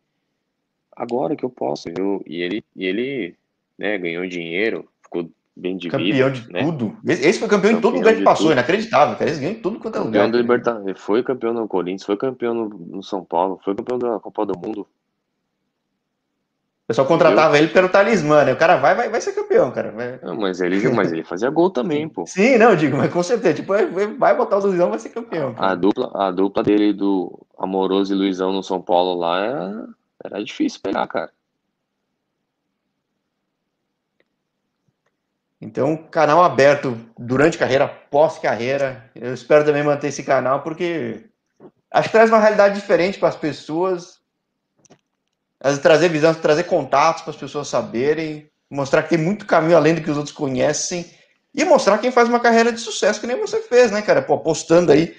agora que eu posso. Eu, e ele, e ele né, ganhou dinheiro, ficou bem de Campeão vida, de né? tudo. Esse foi campeão, campeão em todo lugar que passou, tudo. inacreditável, cara. Eles ganham tudo quanto é lugar. Campeão do Libertadores, foi campeão no Corinthians, foi campeão no, no São Paulo, foi campeão da Copa do Mundo. O pessoal contratava ele pelo talismã, né? O cara vai, vai, vai ser campeão, cara. Vai... Não, mas, ele, mas ele fazia gol também, pô. [laughs] Sim, não, digo, mas com certeza. Tipo, vai botar o Luizão, vai ser campeão. A dupla, a dupla dele do Amoroso e Luizão no São Paulo lá era, era difícil pegar, cara. Então, canal aberto durante carreira, pós-carreira. Eu espero também manter esse canal, porque acho que traz uma realidade diferente para as pessoas trazer visão, trazer contatos para as pessoas saberem, mostrar que tem muito caminho além do que os outros conhecem e mostrar quem faz uma carreira de sucesso que nem você fez, né, cara? Pô, apostando aí,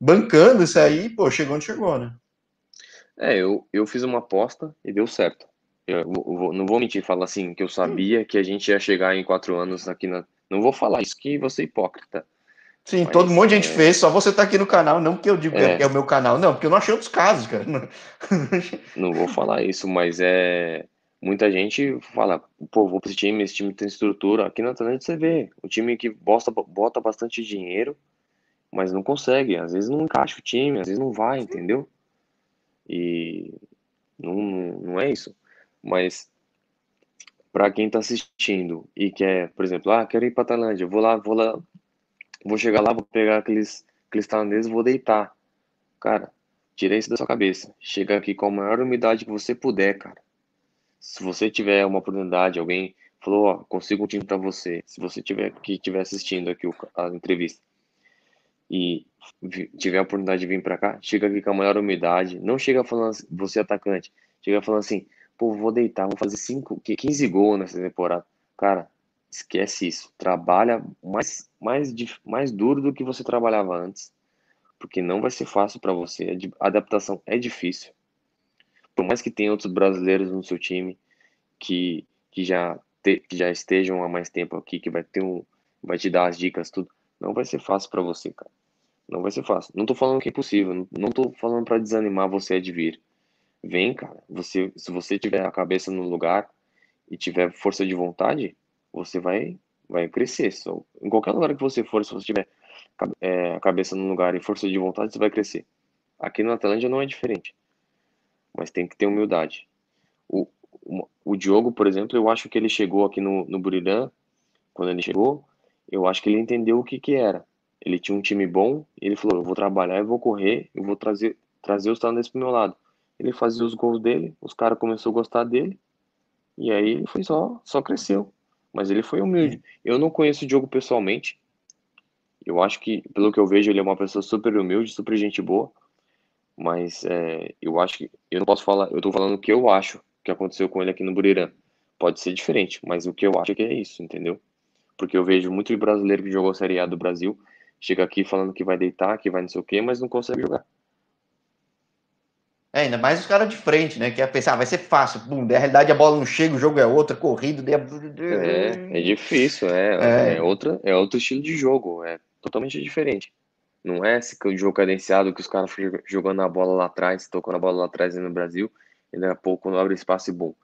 bancando isso aí, pô, chegou onde chegou, né? É, eu, eu fiz uma aposta e deu certo. Eu, eu não vou mentir, falar assim, que eu sabia que a gente ia chegar em quatro anos aqui na. Não vou falar isso que você é hipócrita. Sim, Mas, todo um monte de gente é... fez, só você tá aqui no canal, não porque eu digo é. que é o meu canal, não, porque eu não achei outros casos, cara. [laughs] Não vou falar isso, mas é. Muita gente fala, pô, vou para esse time, esse time tem estrutura. Aqui na Atlântica você vê, o time que bota, bota bastante dinheiro, mas não consegue. Às vezes não encaixa o time, às vezes não vai, entendeu? E não, não é isso. Mas para quem está assistindo e quer, por exemplo, ah, quero ir para Tailândia, vou lá, vou lá Vou chegar lá, vou pegar aqueles, aqueles tailandeses e vou deitar. Cara, tira isso da sua cabeça. Chega aqui com a maior umidade que você puder, cara. Se você tiver uma oportunidade, alguém falou, ó, consigo um time para você. Se você tiver que estiver assistindo aqui a entrevista e tiver a oportunidade de vir para cá, chega aqui com a maior umidade. Não chega falando, assim, você é atacante, chega falando assim, pô, vou deitar, vou fazer 5, 15 gols nessa temporada. Cara, Esquece isso. Trabalha mais, mais, mais duro do que você trabalhava antes, porque não vai ser fácil para você. A adaptação é difícil. Por mais que tenha outros brasileiros no seu time que, que, já, te, que já estejam há mais tempo aqui, que vai ter um, vai te dar as dicas, tudo, não vai ser fácil para você, cara. Não vai ser fácil. Não tô falando que é impossível, não tô falando para desanimar você de vir. Vem, cara. Você, se você tiver a cabeça no lugar e tiver força de vontade, você vai, vai crescer. So, em qualquer lugar que você for, se você tiver é, a cabeça no lugar e força de vontade, você vai crescer. Aqui na Tailândia não é diferente. Mas tem que ter humildade. O, o, o Diogo, por exemplo, eu acho que ele chegou aqui no, no Burirã, quando ele chegou, eu acho que ele entendeu o que que era. Ele tinha um time bom, ele falou, eu vou trabalhar, eu vou correr, eu vou trazer, trazer os talentos pro meu lado. Ele fazia os gols dele, os caras começaram a gostar dele, e aí ele foi só, só cresceu mas ele foi humilde. Eu não conheço o Diogo pessoalmente. Eu acho que, pelo que eu vejo, ele é uma pessoa super humilde, super gente boa. Mas é, eu acho que. Eu não posso falar. Eu tô falando o que eu acho que aconteceu com ele aqui no Burirã. Pode ser diferente, mas o que eu acho é que é isso, entendeu? Porque eu vejo muito brasileiro que jogou a Série A do Brasil, chega aqui falando que vai deitar, que vai não sei o quê, mas não consegue jogar. É, ainda mais os caras de frente, né? Que é pensar, ah, vai ser fácil. Bum, daí a realidade a bola não chega, o jogo é outro, corrido. Daí... É, é difícil, é, é. É, outra, é outro estilo de jogo, é totalmente diferente. Não é esse jogo cadenciado que os caras ficam jogando a bola lá atrás, tocando a bola lá atrás no Brasil, e daqui a pouco quando abre espaço e bom.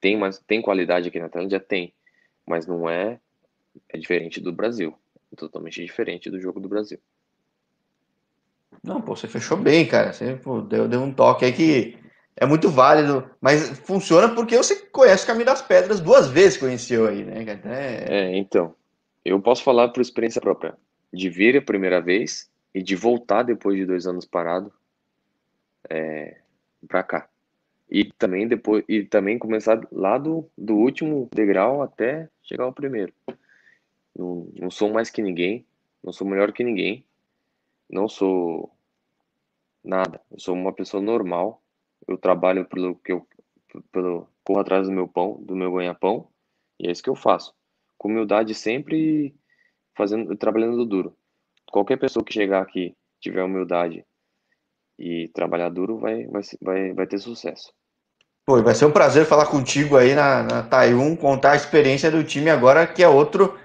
Tem, mas, tem qualidade aqui na Tailândia? Tem, mas não é, é diferente do Brasil. É totalmente diferente do jogo do Brasil. Não, pô, você fechou bem, cara. Você pô, deu, deu um toque aí que é muito válido, mas funciona porque você conhece o Caminho das Pedras duas vezes, conheceu aí, né? É... é, então. Eu posso falar por experiência própria. De vir a primeira vez e de voltar depois de dois anos parado é, para cá. E também depois e também começar lá do, do último degrau até chegar ao primeiro. Não, não sou mais que ninguém, não sou melhor que ninguém, não sou nada. Eu sou uma pessoa normal. Eu trabalho pelo que eu pelo corro atrás do meu pão, do meu ganha-pão, e é isso que eu faço. Com humildade sempre fazendo, trabalhando duro. Qualquer pessoa que chegar aqui tiver humildade e trabalhar duro vai vai vai, vai ter sucesso. Pô, vai ser um prazer falar contigo aí na, na Taiwan, contar a experiência do time agora, que é outro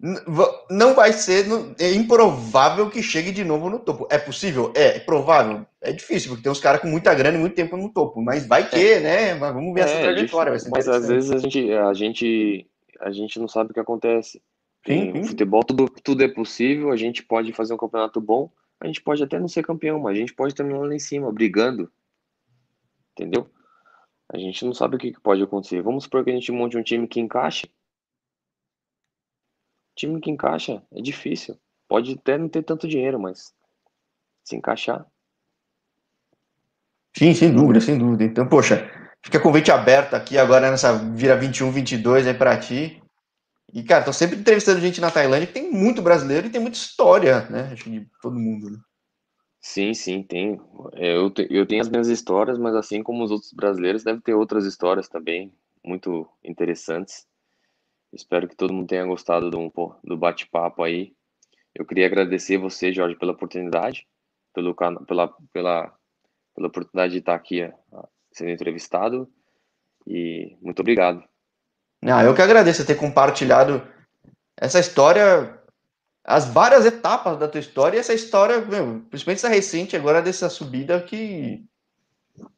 não vai ser, é improvável que chegue de novo no topo. É possível? É, é provável. É difícil, porque tem uns caras com muita grana e muito tempo no topo, mas vai que, é. né? Mas vamos ver é, essa trajetória. mas às vezes a gente, a gente, a gente não sabe o que acontece. Sim, sim. futebol tudo, tudo é possível, a gente pode fazer um campeonato bom, a gente pode até não ser campeão, mas a gente pode terminar lá em cima, brigando. Entendeu? A gente não sabe o que pode acontecer. Vamos supor que a gente monte um time que encaixe time que encaixa é difícil. Pode até não ter tanto dinheiro, mas se encaixar. Sim, sem dúvida, sem dúvida. Então, poxa, fica convite aberto aqui agora nessa vira 21, 22 aí para ti. E, cara, tô sempre entrevistando gente na Tailândia que tem muito brasileiro e tem muita história, né? Acho que de todo mundo, né? Sim, sim, tem. Eu, eu tenho as minhas histórias, mas assim como os outros brasileiros, deve ter outras histórias também muito interessantes. Espero que todo mundo tenha gostado do, do bate-papo aí. Eu queria agradecer você, Jorge, pela oportunidade, pelo, pela, pela, pela oportunidade de estar aqui sendo entrevistado. E muito obrigado. Ah, eu que agradeço ter compartilhado essa história, as várias etapas da tua história e essa história, meu, principalmente essa recente agora dessa subida que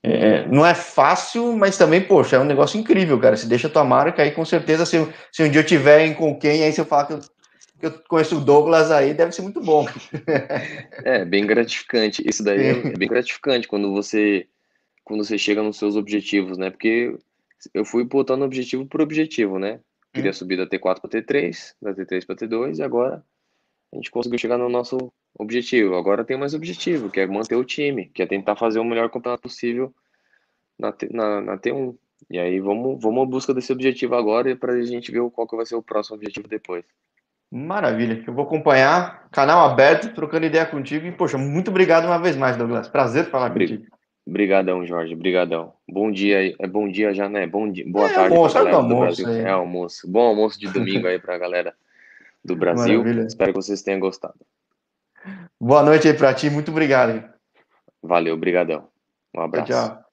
é, não é fácil, mas também, poxa, é um negócio incrível, cara. Se deixa a tua marca aí, com certeza, se, se um dia eu tiver em com quem, aí se eu falar que eu, que eu conheço o Douglas aí, deve ser muito bom. [laughs] É, bem gratificante. Isso daí é, é bem gratificante quando você quando você chega nos seus objetivos, né? Porque eu fui botando objetivo por objetivo, né? Queria hum. subir da T4 para T3, da T3 para T2, e agora a gente conseguiu chegar no nosso objetivo. Agora tem mais objetivo, que é manter o time, que é tentar fazer o melhor campeonato possível na, na, na T1. E aí vamos, vamos à busca desse objetivo agora para a gente ver qual que vai ser o próximo objetivo depois. Maravilha, eu vou acompanhar, canal aberto, trocando ideia contigo e, poxa, muito obrigado uma vez mais, Douglas, prazer falar contigo. Obrigadão, Jorge, obrigadão. Bom dia, é bom dia já, né? Bom dia, boa é, tarde almoço, é do almoço. É almoço. Bom almoço de domingo aí pra [laughs] galera do Brasil. Maravilha. Espero que vocês tenham gostado. Boa noite aí para ti, muito obrigado. Valeu, obrigadão. Um abraço. Tchau.